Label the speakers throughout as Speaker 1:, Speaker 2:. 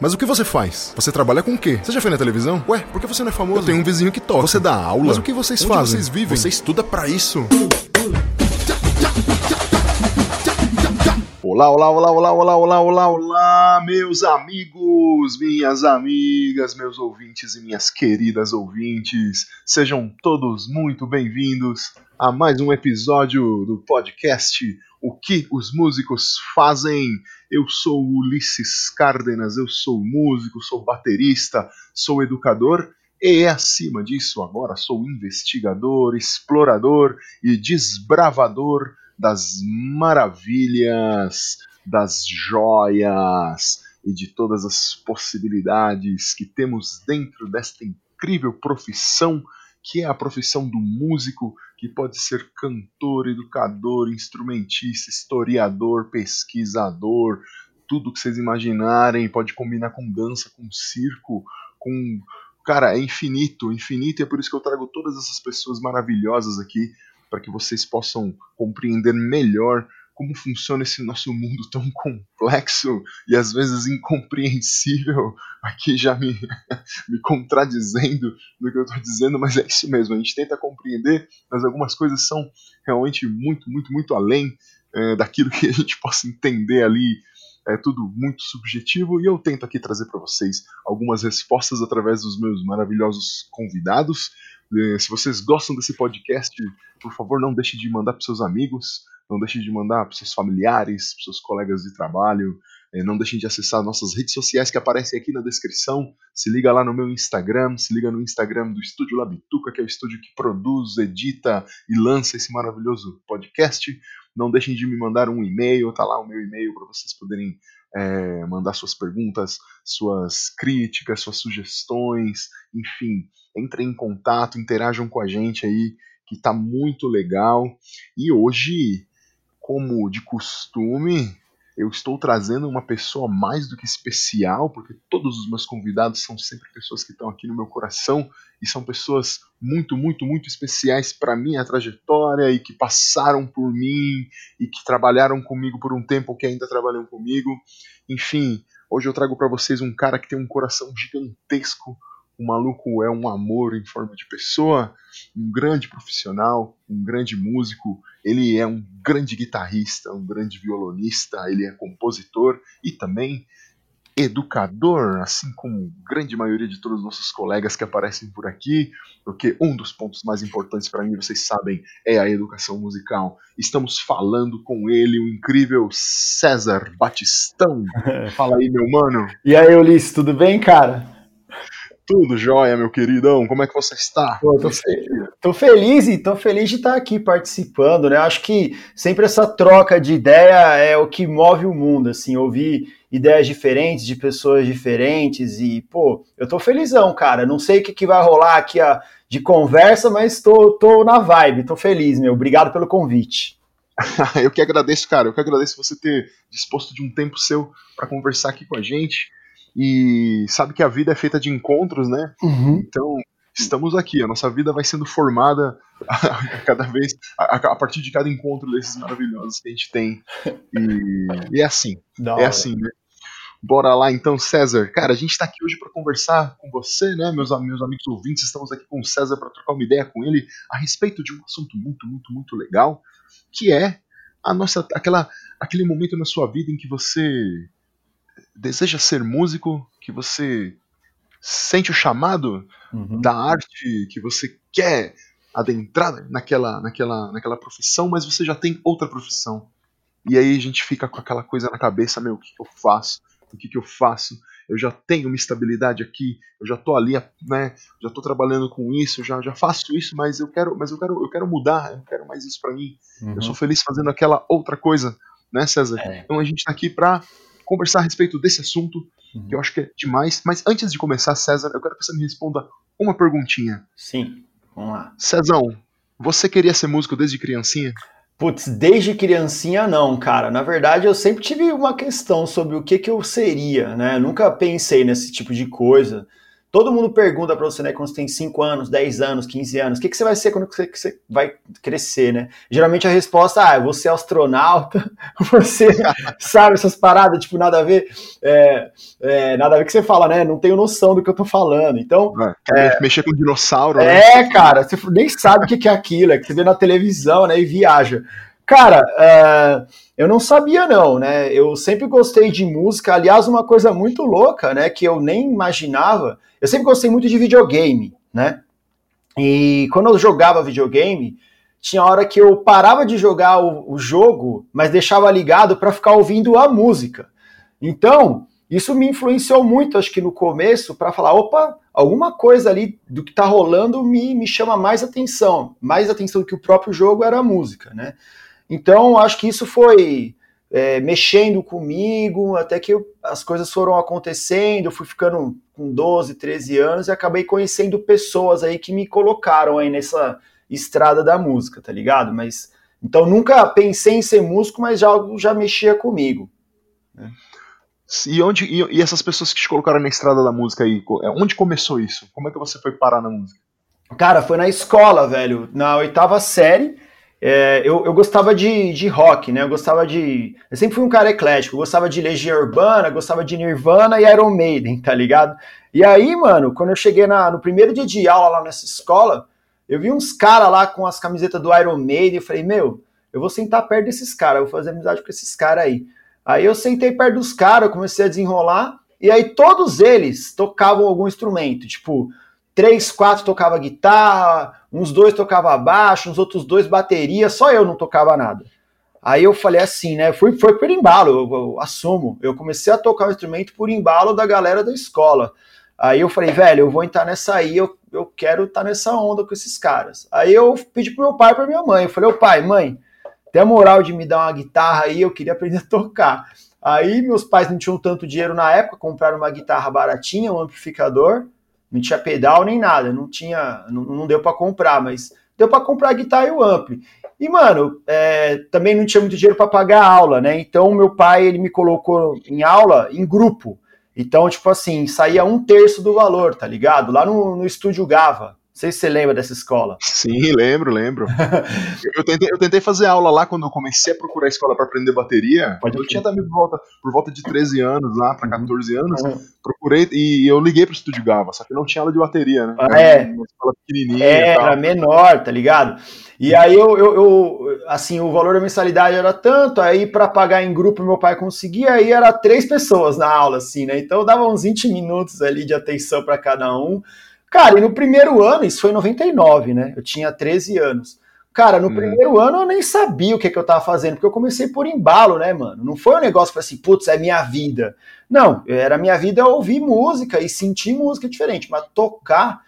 Speaker 1: Mas o que você faz? Você trabalha com o quê? Você já foi na televisão? Ué, por que você não é famoso? Eu tenho um vizinho que toca. Você dá aula? Mas o que vocês Onde fazem? vocês vivem? Você estuda para isso? Olá, olá, olá, olá, olá, olá, olá, olá, meus amigos, minhas amigas, meus ouvintes e minhas queridas ouvintes. Sejam todos muito bem-vindos a mais um episódio do podcast O que os músicos fazem. Eu sou Ulisses Cárdenas, eu sou músico, sou baterista, sou educador e, acima disso, agora sou investigador, explorador e desbravador das maravilhas, das joias e de todas as possibilidades que temos dentro desta incrível profissão que é a profissão do músico, que pode ser cantor, educador, instrumentista, historiador, pesquisador, tudo que vocês imaginarem, pode combinar com dança, com circo, com. Cara, é infinito, infinito, e é por isso que eu trago todas essas pessoas maravilhosas aqui, para que vocês possam compreender melhor como funciona esse nosso mundo tão complexo e às vezes incompreensível, aqui já me, me contradizendo no que eu estou dizendo, mas é isso mesmo, a gente tenta compreender, mas algumas coisas são realmente muito, muito, muito além é, daquilo que a gente possa entender ali. É tudo muito subjetivo e eu tento aqui trazer para vocês algumas respostas através dos meus maravilhosos convidados. É, se vocês gostam desse podcast, por favor, não deixe de mandar para seus amigos, não deixem de mandar para seus familiares, para seus colegas de trabalho, é, não deixem de acessar nossas redes sociais que aparecem aqui na descrição. Se liga lá no meu Instagram, se liga no Instagram do Estúdio Labituca, que é o estúdio que produz, edita e lança esse maravilhoso podcast. Não deixem de me mandar um e-mail, tá lá o meu e-mail para vocês poderem é, mandar suas perguntas, suas críticas, suas sugestões, enfim, entrem em contato, interajam com a gente aí, que tá muito legal. E hoje como de costume, eu estou trazendo uma pessoa mais do que especial, porque todos os meus convidados são sempre pessoas que estão aqui no meu coração e são pessoas muito, muito, muito especiais para minha trajetória e que passaram por mim e que trabalharam comigo por um tempo, que ainda trabalham comigo. Enfim, hoje eu trago para vocês um cara que tem um coração gigantesco, o maluco é um amor em forma de pessoa, um grande profissional, um grande músico. Ele é um grande guitarrista, um grande violonista, ele é compositor e também educador, assim como a grande maioria de todos os nossos colegas que aparecem por aqui, porque um dos pontos mais importantes para mim, vocês sabem, é a educação musical. Estamos falando com ele, o incrível César Batistão. Fala aí, meu mano.
Speaker 2: E aí, Ulisses, tudo bem, cara?
Speaker 1: Tudo jóia, meu queridão. Como é que você está?
Speaker 2: Pô, tô, fe tô, feliz e tô feliz de estar aqui participando, né? Acho que sempre essa troca de ideia é o que move o mundo, assim, ouvir ideias diferentes de pessoas diferentes e, pô, eu tô felizão, cara. Não sei o que, que vai rolar aqui a, de conversa, mas tô, tô na vibe, tô feliz, meu. Obrigado pelo convite.
Speaker 1: eu que agradeço, cara. Eu que agradeço você ter disposto de um tempo seu para conversar aqui com a gente e sabe que a vida é feita de encontros, né? Uhum. Então, estamos aqui, a nossa vida vai sendo formada a, cada vez, a, a, partir de cada encontro desses maravilhosos que a gente tem. E, e é assim, Não, é assim, né? Bora lá então, César. Cara, a gente está aqui hoje para conversar com você, né, meus, meus amigos ouvintes. Estamos aqui com o César para trocar uma ideia com ele a respeito de um assunto muito, muito, muito legal, que é a nossa, aquela, aquele momento na sua vida em que você deseja ser músico, que você sente o chamado uhum. da arte, que você quer adentrar naquela, naquela, naquela profissão, mas você já tem outra profissão. E aí a gente fica com aquela coisa na cabeça, meu, o que, que eu faço? O que, que eu faço? Eu já tenho uma estabilidade aqui, eu já tô ali, né? Já tô trabalhando com isso, já, já faço isso, mas eu quero, mas eu quero, eu quero mudar, eu quero mais isso para mim. Uhum. Eu sou feliz fazendo aquela outra coisa, né, César? É. Então a gente tá aqui pra conversar a respeito desse assunto, uhum. que eu acho que é demais. Mas antes de começar, César, eu quero que você me responda uma perguntinha.
Speaker 2: Sim, vamos lá.
Speaker 1: Cezão, você queria ser músico desde criancinha?
Speaker 2: Putz, desde criancinha não, cara. Na verdade, eu sempre tive uma questão sobre o que, que eu seria, né? Eu nunca pensei nesse tipo de coisa. Todo mundo pergunta para você, né, quando você tem 5 anos, 10 anos, 15 anos, o que, que você vai ser quando você, você vai crescer, né? Geralmente a resposta, ah, eu vou ser astronauta, você sabe essas paradas, tipo, nada a ver, é, é, nada a ver que você fala, né? Não tenho noção do que eu tô falando. Então.
Speaker 1: É, é mexer com dinossauro.
Speaker 2: É, né? cara, você nem sabe o que é aquilo, é que você vê na televisão, né? E viaja. Cara, uh, eu não sabia não, né? Eu sempre gostei de música. Aliás, uma coisa muito louca, né? Que eu nem imaginava. Eu sempre gostei muito de videogame, né? E quando eu jogava videogame, tinha hora que eu parava de jogar o, o jogo, mas deixava ligado para ficar ouvindo a música. Então, isso me influenciou muito, acho que no começo, para falar: opa, alguma coisa ali do que está rolando me, me chama mais atenção. Mais atenção do que o próprio jogo era a música, né? Então, acho que isso foi é, mexendo comigo, até que eu, as coisas foram acontecendo, eu fui ficando com 12, 13 anos e acabei conhecendo pessoas aí que me colocaram aí nessa estrada da música, tá ligado? Mas então nunca pensei em ser músico, mas já já mexia comigo.
Speaker 1: Né? E onde e, e, essas pessoas que te colocaram na estrada da música aí, é, onde começou isso? Como é que você foi parar na música?
Speaker 2: Cara, foi na escola, velho, na oitava série. É, eu, eu, gostava de, de rock, né? Eu gostava de. Eu sempre fui um cara eclético. Eu gostava de Legião Urbana, gostava de Nirvana e Iron Maiden, tá ligado? E aí, mano, quando eu cheguei na, no primeiro dia de aula lá nessa escola, eu vi uns caras lá com as camisetas do Iron Maiden. e falei, meu, eu vou sentar perto desses caras, eu vou fazer amizade com esses caras aí. Aí eu sentei perto dos caras, comecei a desenrolar, e aí todos eles tocavam algum instrumento, tipo três, quatro tocava guitarra, uns dois tocava baixo, uns outros dois bateria, só eu não tocava nada. Aí eu falei assim, né? Fui, foi por embalo, eu, eu, assumo. Eu comecei a tocar o instrumento por embalo da galera da escola. Aí eu falei, velho, eu vou entrar nessa aí, eu, eu quero estar tá nessa onda com esses caras. Aí eu pedi pro meu pai e pra minha mãe. Eu falei, ô pai, mãe, tem a moral de me dar uma guitarra aí, eu queria aprender a tocar. Aí meus pais não tinham tanto dinheiro na época, compraram uma guitarra baratinha, um amplificador não tinha pedal nem nada, não tinha, não, não deu para comprar, mas deu para comprar a guitarra e o ampli. E, mano, é, também não tinha muito dinheiro para pagar a aula, né? Então, meu pai, ele me colocou em aula em grupo. Então, tipo assim, saía um terço do valor, tá ligado? Lá no, no estúdio Gava sei se você lembra dessa escola.
Speaker 1: Sim, lembro, lembro. eu, tentei, eu tentei fazer aula lá quando eu comecei a procurar escola para aprender bateria. Pode eu tinha também por volta, por volta de 13 anos lá, para 14 anos. Uhum. Procurei e eu liguei pro Estúdio Gava, só que não tinha aula de bateria, né?
Speaker 2: Ah, é. Uma escola pequenininha. É, era menor, tá ligado? E aí eu, eu, eu, assim, o valor da mensalidade era tanto, aí para pagar em grupo meu pai conseguia, aí era três pessoas na aula, assim, né? Então dava uns 20 minutos ali de atenção para cada um. Cara, e no primeiro ano, isso foi em 99, né? Eu tinha 13 anos. Cara, no hum. primeiro ano eu nem sabia o que, que eu tava fazendo, porque eu comecei por embalo, né, mano? Não foi um negócio para assim, putz, é minha vida. Não, era minha vida ouvir música e sentir música diferente, mas tocar.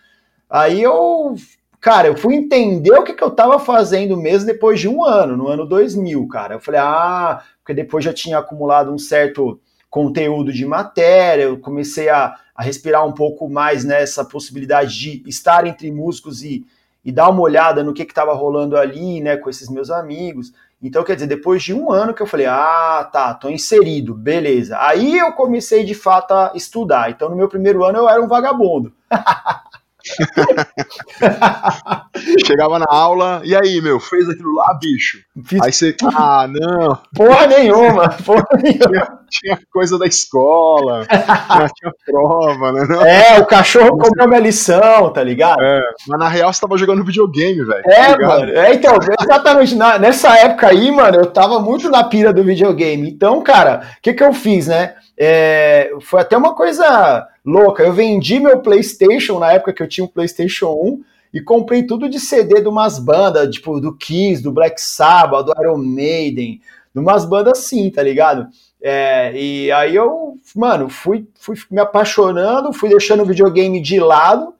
Speaker 2: Aí eu, cara, eu fui entender o que, que eu tava fazendo mesmo depois de um ano, no ano 2000, cara. Eu falei, ah, porque depois já tinha acumulado um certo conteúdo de matéria, eu comecei a a respirar um pouco mais nessa possibilidade de estar entre músicos e, e dar uma olhada no que estava rolando ali, né, com esses meus amigos. Então, quer dizer, depois de um ano que eu falei, ah, tá, tô inserido, beleza. Aí eu comecei de fato a estudar. Então, no meu primeiro ano eu era um vagabundo.
Speaker 1: Chegava na aula, e aí, meu, fez aquilo lá, bicho? Fiz... Aí você, ah, não.
Speaker 2: Porra nenhuma, porra nenhuma.
Speaker 1: Tinha, tinha coisa da escola, tinha prova, né? Não?
Speaker 2: É, o cachorro comeu minha lição, tá ligado? É,
Speaker 1: mas na real você tava jogando videogame, velho.
Speaker 2: É, tá mano, é, então, exatamente, na, nessa época aí, mano, eu tava muito na pira do videogame. Então, cara, o que que eu fiz, né? É, foi até uma coisa louca. Eu vendi meu PlayStation na época que eu tinha um PlayStation 1 e comprei tudo de CD de umas bandas, tipo do Kiss, do Black Sabbath, do Iron Maiden, de umas bandas assim, tá ligado? É, e aí eu, mano, fui, fui me apaixonando, fui deixando o videogame de lado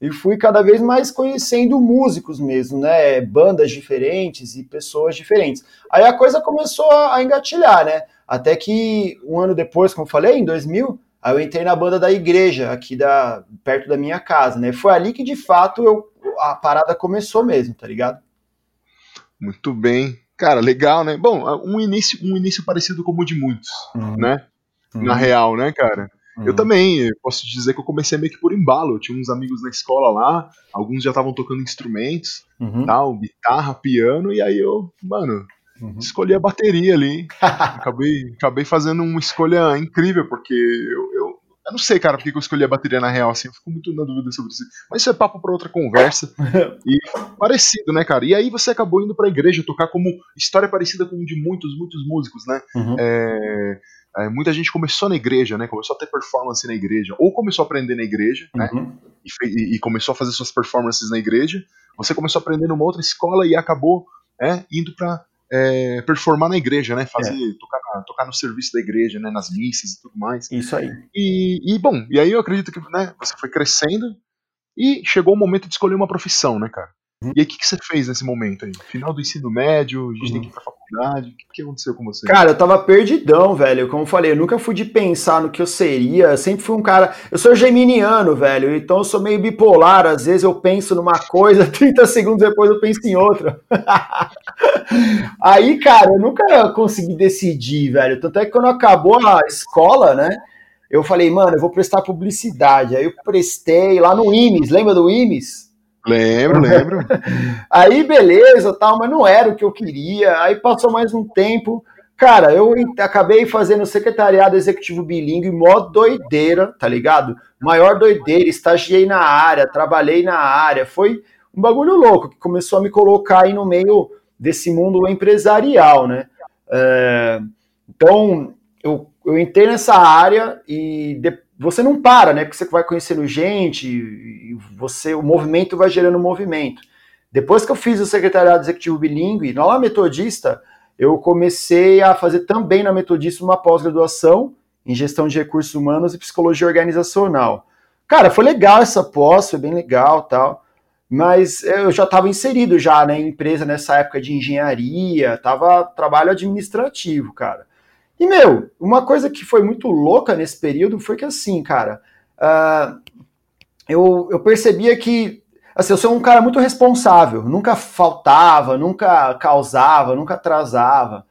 Speaker 2: e fui cada vez mais conhecendo músicos mesmo, né? Bandas diferentes e pessoas diferentes. Aí a coisa começou a engatilhar, né? Até que um ano depois, como eu falei, em 2000, aí eu entrei na banda da igreja, aqui da, perto da minha casa, né? Foi ali que de fato eu, a parada começou mesmo, tá ligado?
Speaker 1: Muito bem. Cara, legal, né? Bom, um início, um início parecido como o de muitos, uhum. né? Uhum. Na real, né, cara? Uhum. Eu também, posso te dizer que eu comecei meio que por embalo. Eu tinha uns amigos na escola lá, alguns já estavam tocando instrumentos, uhum. tal, guitarra, piano, e aí eu, mano, uhum. escolhi a bateria ali. acabei, acabei fazendo uma escolha incrível, porque eu, eu, eu não sei, cara, porque eu escolhi a bateria na real, assim, eu fico muito na dúvida sobre isso. Mas isso é papo para outra conversa. e parecido, né, cara? E aí você acabou indo pra igreja tocar como história parecida com de muitos, muitos músicos, né? Uhum. É é, muita gente começou na igreja, né? Começou a ter performance na igreja, ou começou a aprender na igreja, né? uhum. E, e, começou a fazer suas performances na igreja. Você começou a aprender numa outra escola e acabou é, indo para é, performar na igreja, né? Fazer, é. tocar, tocar no serviço da igreja, né? Nas missas e tudo mais.
Speaker 2: Isso aí.
Speaker 1: E, e bom, e aí eu acredito que né, você foi crescendo e chegou o momento de escolher uma profissão, né, cara? Uhum. E aí, o que, que você fez nesse momento aí? Final do ensino médio, a gente uhum. tem que ir pra faculdade. O que, aconteceu com você?
Speaker 2: Cara, eu tava perdidão, velho. Como eu falei, eu nunca fui de pensar no que eu seria. Eu sempre fui um cara. Eu sou geminiano, velho. Então eu sou meio bipolar. Às vezes eu penso numa coisa, 30 segundos depois eu penso em outra. aí, cara, eu nunca consegui decidir, velho. Tanto é que quando acabou a escola, né? Eu falei, mano, eu vou prestar publicidade. Aí eu prestei lá no IMES, lembra do IMES?
Speaker 1: Lembro, lembro.
Speaker 2: aí, beleza, tal, mas não era o que eu queria. Aí passou mais um tempo. Cara, eu acabei fazendo secretariado executivo bilíngue, mó doideira, tá ligado? Maior doideira, estagiei na área, trabalhei na área. Foi um bagulho louco que começou a me colocar aí no meio desse mundo empresarial, né? É, então, eu, eu entrei nessa área e depois você não para, né? Porque você vai conhecendo gente, e você, o movimento vai gerando movimento. Depois que eu fiz o secretariado executivo bilíngue, na metodista, eu comecei a fazer também na metodista uma pós-graduação em gestão de recursos humanos e psicologia organizacional. Cara, foi legal essa pós, foi bem legal, tal. Mas eu já estava inserido já na né, empresa nessa época de engenharia, tava trabalho administrativo, cara. E, meu, uma coisa que foi muito louca nesse período foi que, assim, cara, uh, eu, eu percebia que, assim, eu sou um cara muito responsável, nunca faltava, nunca causava, nunca atrasava.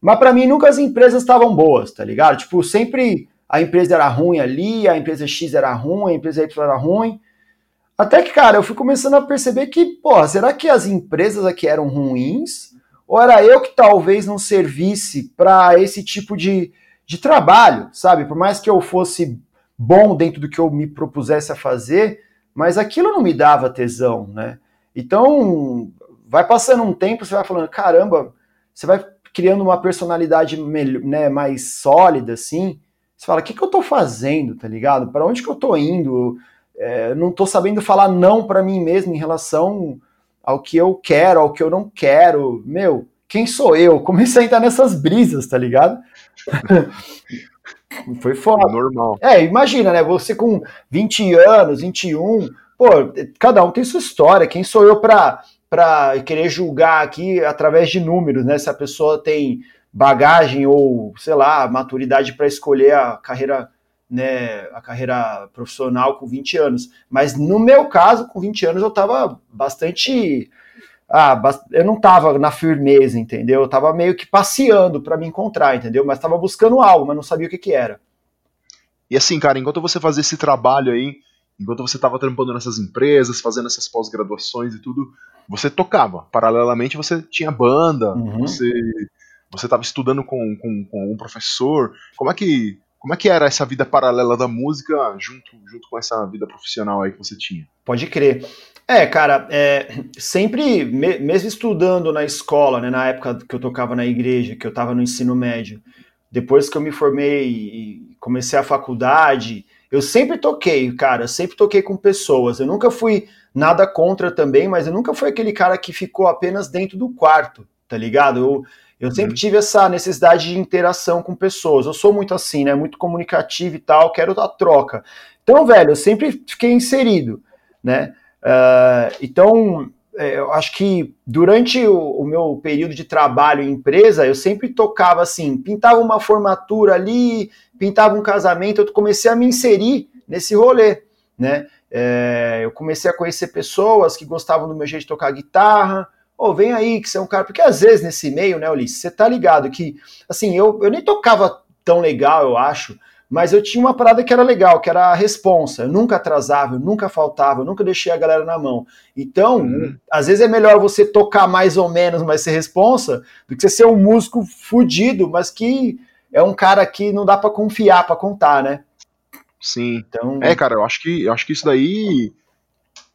Speaker 2: Mas para mim, nunca as empresas estavam boas, tá ligado? Tipo, sempre a empresa era ruim ali, a empresa X era ruim, a empresa Y era ruim. Até que, cara, eu fui começando a perceber que, pô, será que as empresas aqui eram ruins? Ou era eu que talvez não servisse para esse tipo de, de trabalho, sabe? Por mais que eu fosse bom dentro do que eu me propusesse a fazer, mas aquilo não me dava tesão, né? Então, vai passando um tempo, você vai falando, caramba, você vai criando uma personalidade né, mais sólida, assim. Você fala, o que, que eu tô fazendo, tá ligado? Para onde que eu tô indo? É, não tô sabendo falar não para mim mesmo em relação ao que eu quero, ao que eu não quero. Meu, quem sou eu? Comecei a entrar nessas brisas, tá ligado? Foi foda.
Speaker 1: Normal.
Speaker 2: É, imagina, né? Você com 20 anos, 21, pô, cada um tem sua história. Quem sou eu pra, pra querer julgar aqui através de números, né? Se a pessoa tem bagagem ou, sei lá, maturidade para escolher a carreira né, a carreira profissional com 20 anos. Mas no meu caso, com 20 anos, eu estava bastante. Ah, eu não estava na firmeza, entendeu? Eu estava meio que passeando para me encontrar, entendeu? Mas estava buscando algo, mas não sabia o que, que era.
Speaker 1: E assim, cara, enquanto você fazia esse trabalho aí, enquanto você estava trampando nessas empresas, fazendo essas pós-graduações e tudo, você tocava. Paralelamente, você tinha banda, uhum. você você estava estudando com, com, com um professor. Como é que como é que era essa vida paralela da música junto, junto com essa vida profissional aí que você tinha?
Speaker 2: Pode crer. É, cara, é, sempre, me, mesmo estudando na escola, né, na época que eu tocava na igreja, que eu estava no ensino médio, depois que eu me formei e comecei a faculdade, eu sempre toquei, cara, sempre toquei com pessoas. Eu nunca fui nada contra também, mas eu nunca fui aquele cara que ficou apenas dentro do quarto, tá ligado? Eu, eu sempre uhum. tive essa necessidade de interação com pessoas. Eu sou muito assim, né? Muito comunicativo e tal, quero dar troca. Então, velho, eu sempre fiquei inserido, né? Uh, então, é, eu acho que durante o, o, meu período de trabalho em empresa, eu sempre tocava assim, pintava uma formatura ali, pintava um casamento, eu comecei a me inserir nesse rolê, né? É, eu comecei a conhecer pessoas que gostavam do meu jeito de tocar guitarra, Ô, oh, vem aí, que você é um cara. Porque às vezes nesse meio, né, Ulisses, você tá ligado que, assim, eu, eu nem tocava tão legal, eu acho, mas eu tinha uma parada que era legal, que era a responsa. Eu nunca atrasava, eu nunca faltava, eu nunca deixei a galera na mão. Então, uhum. às vezes é melhor você tocar mais ou menos, mas ser responsa, do que você ser um músico fudido, mas que é um cara que não dá para confiar, para contar, né?
Speaker 1: Sim. Então... É, cara, eu acho que eu acho que isso daí,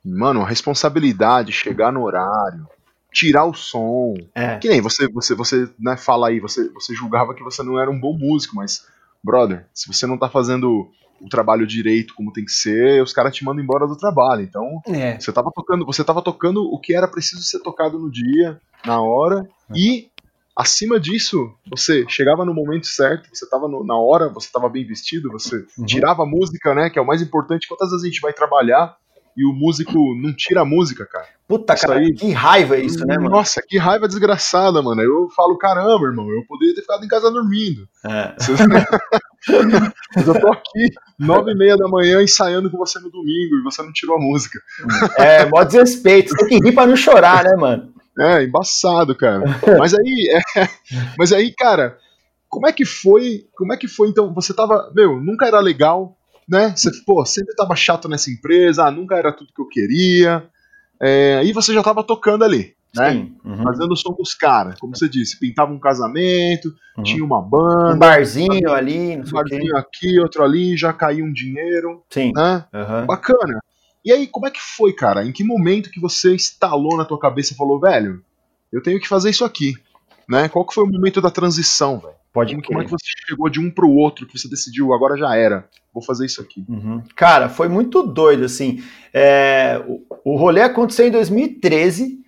Speaker 1: mano, responsabilidade, chegar no horário, tirar o som. É. Que nem você, você, você, né, fala aí, você, você julgava que você não era um bom músico, mas brother, se você não tá fazendo o trabalho direito como tem que ser, os caras te mandam embora do trabalho. Então, é. você tava tocando, você tava tocando o que era preciso ser tocado no dia, na hora, é. e acima disso, você chegava no momento certo, você tava no, na hora, você tava bem vestido, você uhum. tirava a música, né, que é o mais importante. Quantas vezes a gente vai trabalhar e o músico não tira a música, cara.
Speaker 2: Puta, isso cara, aí, que raiva é isso, né, mano?
Speaker 1: Nossa, que raiva desgraçada, mano. Eu falo, caramba, irmão, eu poderia ter ficado em casa dormindo. É. Mas eu tô aqui, nove e meia da manhã, ensaiando com você no domingo e você não tirou a música.
Speaker 2: É, mó desrespeito. Você tem que rir pra não chorar, né, mano?
Speaker 1: É, embaçado, cara. Mas aí, é, mas aí, cara, como é que foi? Como é que foi? Então, você tava, meu, nunca era legal, né? Você, pô, sempre tava chato nessa empresa, ah, nunca era tudo que eu queria. É, aí você já tava tocando ali, né? Sim, uhum. Fazendo o som dos caras, como você disse, pintava um casamento, uhum. tinha uma banda.
Speaker 2: Um barzinho ali,
Speaker 1: um barzinho aqui, outro ali, já caiu um dinheiro. Sim. Né? Uhum. Bacana. E aí, como é que foi, cara? Em que momento que você instalou na tua cabeça e falou, velho, eu tenho que fazer isso aqui? Né? Qual que foi o momento da transição, velho? Pode como, como é que você chegou de um pro outro, que você decidiu, agora já era, vou fazer isso aqui?
Speaker 2: Uhum. Cara, foi muito doido, assim. É, o, o rolê aconteceu em 2013,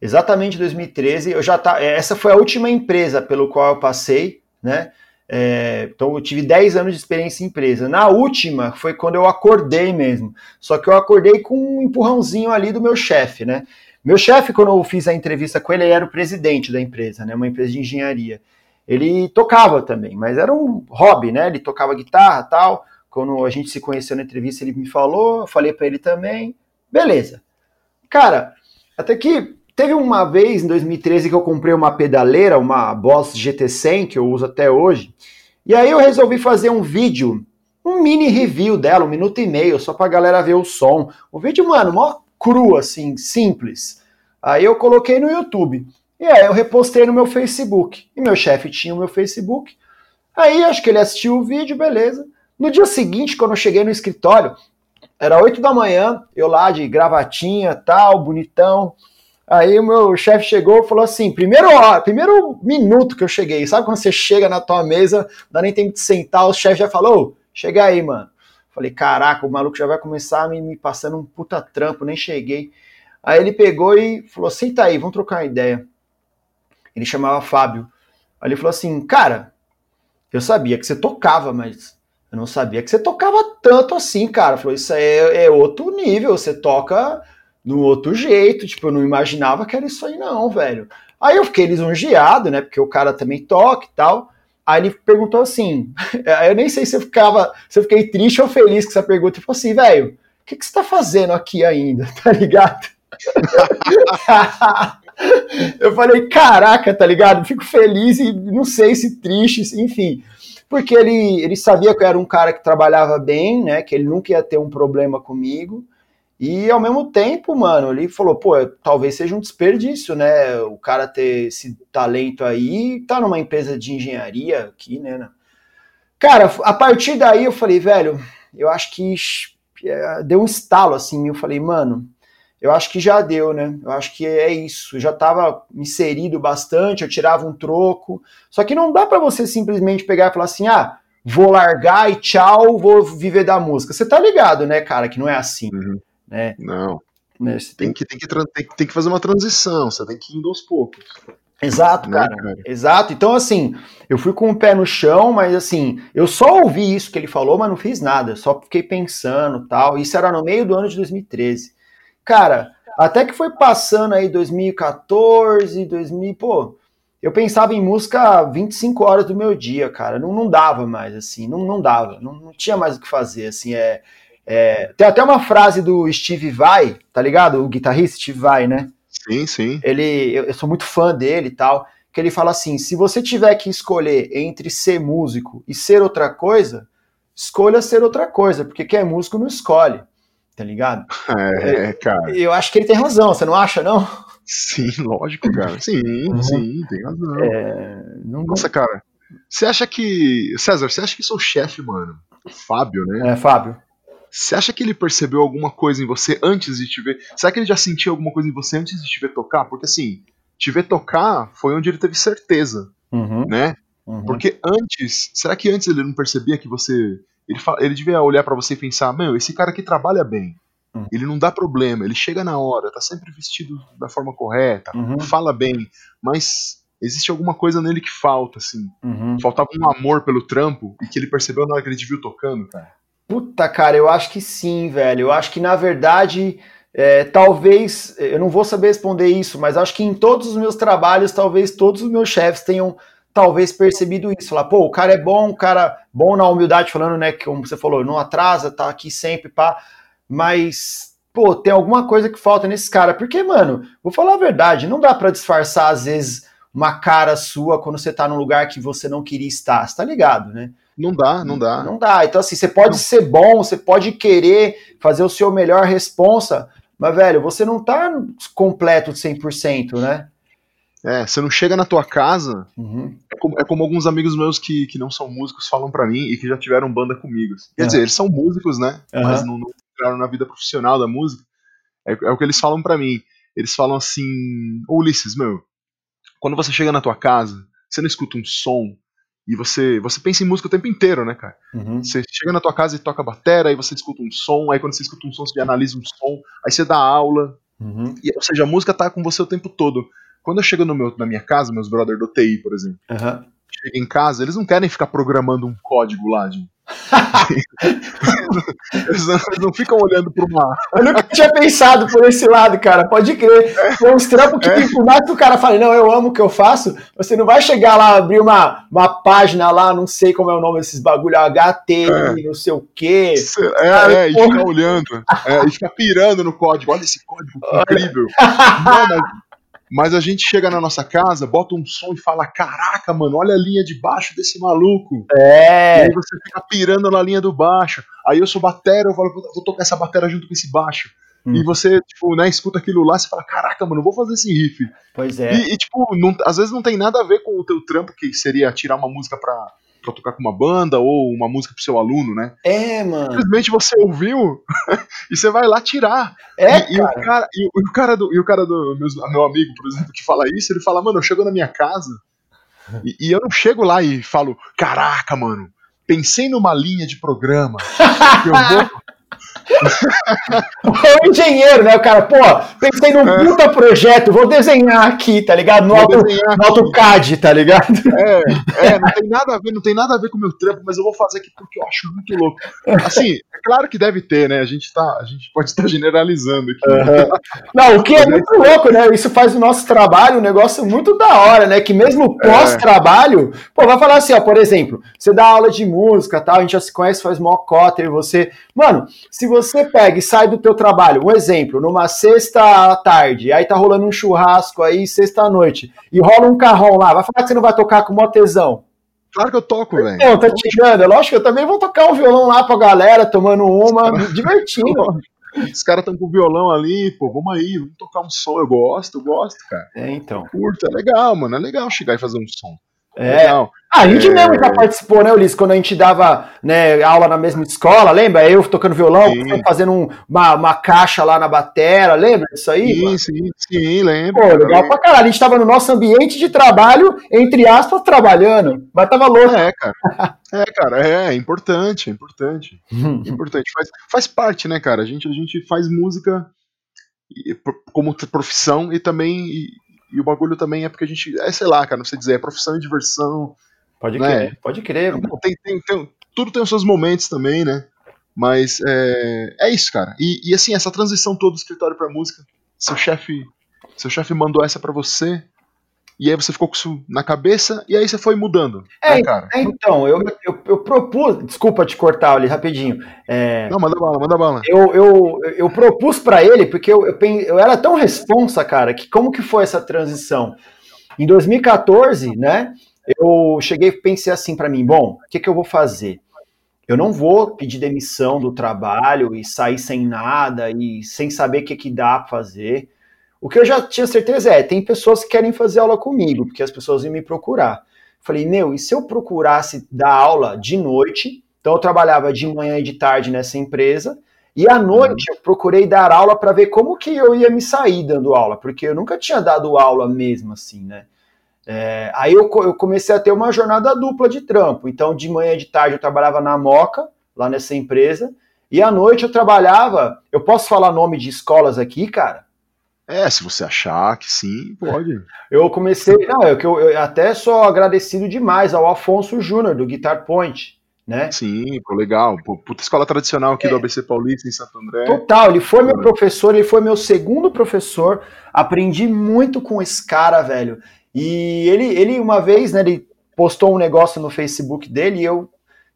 Speaker 2: exatamente 2013. Eu já tá, essa foi a última empresa pelo qual eu passei, né? É, então eu tive 10 anos de experiência em empresa. Na última foi quando eu acordei mesmo. Só que eu acordei com um empurrãozinho ali do meu chefe, né? Meu chefe, quando eu fiz a entrevista com ele, ele era o presidente da empresa, né? Uma empresa de engenharia. Ele tocava também, mas era um hobby, né? Ele tocava guitarra tal. Quando a gente se conheceu na entrevista, ele me falou, eu falei para ele também. Beleza. Cara, até que teve uma vez em 2013 que eu comprei uma pedaleira, uma Boss GT100 que eu uso até hoje. E aí eu resolvi fazer um vídeo, um mini review dela, um minuto e meio, só pra galera ver o som. O vídeo, mano, mó cru assim, simples. Aí eu coloquei no YouTube. E aí eu repostei no meu Facebook. E meu chefe tinha o meu Facebook. Aí acho que ele assistiu o vídeo, beleza. No dia seguinte, quando eu cheguei no escritório, era 8 da manhã, eu lá de gravatinha, tal, bonitão. Aí o meu chefe chegou e falou assim: primeiro hora, primeiro minuto que eu cheguei, sabe quando você chega na tua mesa, dá nem tempo de sentar, o chefe já falou: chega aí, mano. Falei, caraca, o maluco já vai começar me, me passando um puta trampo, nem cheguei. Aí ele pegou e falou: senta aí, vamos trocar uma ideia. Ele chamava Fábio. Aí ele falou assim: Cara, eu sabia que você tocava, mas eu não sabia que você tocava tanto assim, cara. Falou: Isso é, é outro nível, você toca de um outro jeito. Tipo, eu não imaginava que era isso aí, não, velho. Aí eu fiquei lisonjeado, né? Porque o cara também toca e tal. Aí ele perguntou assim: eu nem sei se eu ficava, se eu fiquei triste ou feliz com essa pergunta. Ele falou assim, velho, o que, que você tá fazendo aqui ainda? Tá ligado? eu falei, caraca, tá ligado? Fico feliz e não sei se triste, enfim. Porque ele, ele sabia que eu era um cara que trabalhava bem, né? Que ele nunca ia ter um problema comigo. E ao mesmo tempo, mano, ele falou, pô, talvez seja um desperdício, né? O cara ter esse talento aí, tá numa empresa de engenharia aqui, né? Cara, a partir daí eu falei, velho, eu acho que é, deu um estalo assim, eu falei, mano, eu acho que já deu, né? Eu acho que é isso. Eu já estava inserido bastante, eu tirava um troco. Só que não dá para você simplesmente pegar e falar assim: ah, vou largar e tchau, vou viver da música. Você tá ligado, né, cara, que não é assim. Uhum. Né?
Speaker 1: Não. Né? Tem, que, tem, que, tem, tem que fazer uma transição, você tem que ir indo aos poucos.
Speaker 2: Exato, né, cara. cara. Exato. Então, assim, eu fui com o pé no chão, mas assim, eu só ouvi isso que ele falou, mas não fiz nada. Só fiquei pensando tal. Isso era no meio do ano de 2013. Cara, até que foi passando aí 2014, 2000, pô, eu pensava em música 25 horas do meu dia, cara. Não, não dava mais, assim, não, não dava, não, não tinha mais o que fazer, assim, é, é, Tem até uma frase do Steve Vai, tá ligado? O guitarrista Steve Vai, né?
Speaker 1: Sim, sim.
Speaker 2: Ele, eu, eu sou muito fã dele e tal, que ele fala assim, se você tiver que escolher entre ser músico e ser outra coisa, escolha ser outra coisa, porque quem é músico não escolhe, tá ligado?
Speaker 1: É, cara.
Speaker 2: Eu acho que ele tem razão, você não acha, não?
Speaker 1: Sim, lógico, cara. Sim,
Speaker 2: Uhum.
Speaker 1: sim, tem razão.
Speaker 2: É, não,
Speaker 1: Nossa, cara. Você acha que. César, você acha que seu chefe, mano, Fábio, né?
Speaker 2: é, Fábio.
Speaker 1: Você acha que ele percebeu alguma coisa em você antes de te ver? Será que ele já sentiu alguma coisa em você antes de te ver tocar? Porque assim, te ver tocar foi onde ele teve certeza,
Speaker 2: Uhum,
Speaker 1: né?
Speaker 2: uhum.
Speaker 1: Porque antes, será que antes ele não percebia que você. Ele, fa- ele devia olhar pra você e pensar: meu, esse cara aqui trabalha bem.
Speaker 2: Hum.
Speaker 1: Ele não dá problema, ele chega na hora, tá sempre vestido da forma correta,
Speaker 2: Uhum,
Speaker 1: fala bem, mas existe alguma coisa nele que falta, assim.
Speaker 2: uhum.
Speaker 1: Faltava um amor pelo trampo e que ele percebeu na hora que ele te viu tocando, cara.
Speaker 2: Puta, cara, eu acho que sim, velho. Eu acho que, na verdade, é, talvez, eu não vou saber responder isso, mas acho que em todos os meus trabalhos, talvez todos os meus chefes tenham talvez percebido isso. Falar, pô, o cara é bom, o cara bom na humildade, falando, né, que como você falou, não atrasa, tá aqui sempre, pá. Mas, pô, tem alguma coisa que falta nesse cara. Porque, mano, vou falar a verdade, não dá pra disfarçar, às vezes, uma cara sua quando você tá num lugar que você não queria estar, você tá ligado, né?
Speaker 1: Não dá, não dá.
Speaker 2: Não dá. Então, assim, você pode ser bom, você pode querer fazer o seu melhor responsa, mas, velho, você não tá completo de 100%, né?
Speaker 1: É, você não chega na tua casa.
Speaker 2: Uhum.
Speaker 1: É como, é como alguns amigos meus que, que não são músicos falam pra mim e que já tiveram banda comigo. Quer
Speaker 2: Aham.
Speaker 1: dizer, eles são músicos, né?
Speaker 2: Aham.
Speaker 1: Mas não, não entraram na vida profissional da música. É, é o que eles falam pra mim. Eles falam assim: Ô Ulisses, meu, quando você chega na tua casa, você não escuta um som e você, você pensa em música o tempo inteiro, né, cara?
Speaker 2: Uhum.
Speaker 1: Você chega na tua casa e toca batera, aí você escuta um som, aí quando você escuta um som, você analisa um som, aí você dá aula,
Speaker 2: Uhum.
Speaker 1: e, ou seja, a música tá com você o tempo todo. Quando eu chego no meu, na minha casa, meus brothers do TI, por exemplo,
Speaker 2: Aham.
Speaker 1: chega em casa, eles não querem ficar programando um código lá de. eles, não, eles não ficam olhando pra uma.
Speaker 2: Eu nunca tinha pensado por esse lado, cara. Pode crer. Tem uns trampos que,
Speaker 1: É.
Speaker 2: por mais que o cara fale, não, eu amo o que eu faço, você não vai chegar lá, abrir uma, uma página lá, não sei como é o nome desses bagulho, HT, não sei o quê.
Speaker 1: É, é, e ficar olhando, é, e ficar pirando no código. Olha esse código que incrível. Não, mas, mas a gente chega na nossa casa, bota um som e fala: Caraca, mano, olha a linha de baixo desse maluco. E
Speaker 2: É.
Speaker 1: aí você fica pirando na linha do baixo. Aí eu sou batera, eu falo, "Puta, vou tocar essa batera junto com esse baixo.
Speaker 2: Hum.
Speaker 1: E você, tipo, né, escuta aquilo lá, você fala, caraca, mano, vou fazer esse riff.
Speaker 2: Pois é.
Speaker 1: E, e, tipo, não- às vezes não tem nada a ver com o teu trampo, que seria tirar uma música pra, pra tocar com uma banda ou uma música pro seu aluno, né?
Speaker 2: É, mano.
Speaker 1: Simplesmente você ouviu e você vai lá tirar.
Speaker 2: É,
Speaker 1: e, e o
Speaker 2: cara.
Speaker 1: cara, e, o- cara do, e o cara do meus- meu amigo, por exemplo, que fala isso, ele fala, mano, eu chego na minha casa e, e eu não chego lá e falo, caraca, mano, pensei numa linha de programa. que eu vou
Speaker 2: O engenheiro, né? O cara, pô, pensei num puta projeto, vou desenhar aqui, tá ligado? No,
Speaker 1: É.
Speaker 2: Auto, no AutoCAD, tá ligado?
Speaker 1: É, é, não tem nada a ver, não tem nada a ver com o meu trampo, mas eu vou fazer aqui porque eu acho muito louco. Assim, é claro que deve ter, né? A gente, tá, a gente pode estar generalizando aqui.
Speaker 2: Não, o que é muito louco, né? Isso faz o nosso trabalho um negócio muito da hora, né? Que mesmo
Speaker 1: É.
Speaker 2: pós-trabalho, pô, vai falar assim, ó, por exemplo, você dá aula de música tal, a gente já se conhece, faz mó cota, e você. Mano, se você pega e sai do teu trabalho, um exemplo, numa sexta tarde, aí tá rolando um churrasco aí, sexta noite, e rola um carrão lá, vai falar que você não vai tocar com mó tesão.
Speaker 1: Claro que eu toco, velho.
Speaker 2: Não, tá tirando. É lógico que eu também vou tocar um violão lá pra galera, tomando uma, me divertindo.
Speaker 1: Os caras estão com o violão ali, pô, vamos aí, vamos tocar um som. Eu gosto, eu gosto, cara.
Speaker 2: É, então.
Speaker 1: Curto, é legal, mano. É legal chegar e fazer um som.
Speaker 2: É. Ah, a gente
Speaker 1: É.
Speaker 2: mesmo já participou, né, Ulisses? Quando a gente dava né, aula na mesma escola, lembra? Eu tocando violão,
Speaker 1: Sim.
Speaker 2: fazendo um- uma, uma caixa lá na batera, lembra disso aí?
Speaker 1: Sim,
Speaker 2: mano?
Speaker 1: sim, sim, lembro.
Speaker 2: Pô, legal pra caralho. A gente tava no nosso ambiente de trabalho, entre aspas, trabalhando. Mas tava louco.
Speaker 1: É, cara. É, cara, é, é importante, é importante.
Speaker 2: Hum.
Speaker 1: importante. Faz, faz parte, né, cara? A gente, a gente faz música como profissão e também. E, o bagulho também é porque a gente. É, sei lá, cara, não sei dizer, é profissão e diversão.
Speaker 2: Pode
Speaker 1: Né?
Speaker 2: crer, pode crer.
Speaker 1: Não, tem, tem, tem- tudo tem os seus momentos também, né? Mas é, é isso, cara. E, e, assim, essa transição toda do escritório pra música, seu chefe. Seu chefe mandou essa pra você. E aí você ficou com isso na cabeça e aí você foi mudando.
Speaker 2: É,
Speaker 1: né, cara?
Speaker 2: É, então, eu, eu, eu propus. Desculpa te cortar ali rapidinho. É,
Speaker 1: Não, manda bala, manda bala.
Speaker 2: eu, eu, eu propus pra ele, porque eu, eu, eu era tão responsa, cara, que como que foi essa transição? Em 2014, né, eu cheguei e pensei assim pra mim, bom, o que que eu vou fazer? eu não vou pedir demissão do trabalho e sair sem nada e sem saber o que, que dá para fazer. O que eu já tinha certeza é, tem pessoas que querem fazer aula comigo, porque as pessoas iam me procurar. Falei, meu, e se eu procurasse dar aula de noite? Então eu trabalhava de manhã e de tarde nessa empresa, e à noite eu procurei dar aula para ver como que eu ia me sair dando aula, porque eu nunca tinha dado aula mesmo assim, né? É, aí eu, eu, comecei a ter uma jornada dupla de trampo. Então, de manhã e de tarde eu trabalhava na Moca, lá nessa empresa, e à noite eu trabalhava. Eu posso falar nome de escolas aqui, cara?
Speaker 1: É, se você achar que sim, pode.
Speaker 2: Eu comecei. Não, eu, eu, eu até sou agradecido demais ao Afonso Júnior, do Guitar Point. Né?
Speaker 1: Sim, pô, legal. Puta escola tradicional aqui é. do ABC Paulista, em Santo André.
Speaker 2: Total, ele foi meu professor, ele foi meu segundo professor. Aprendi muito com esse cara, velho. E ele, ele uma vez, né, ele postou um negócio no Facebook dele e eu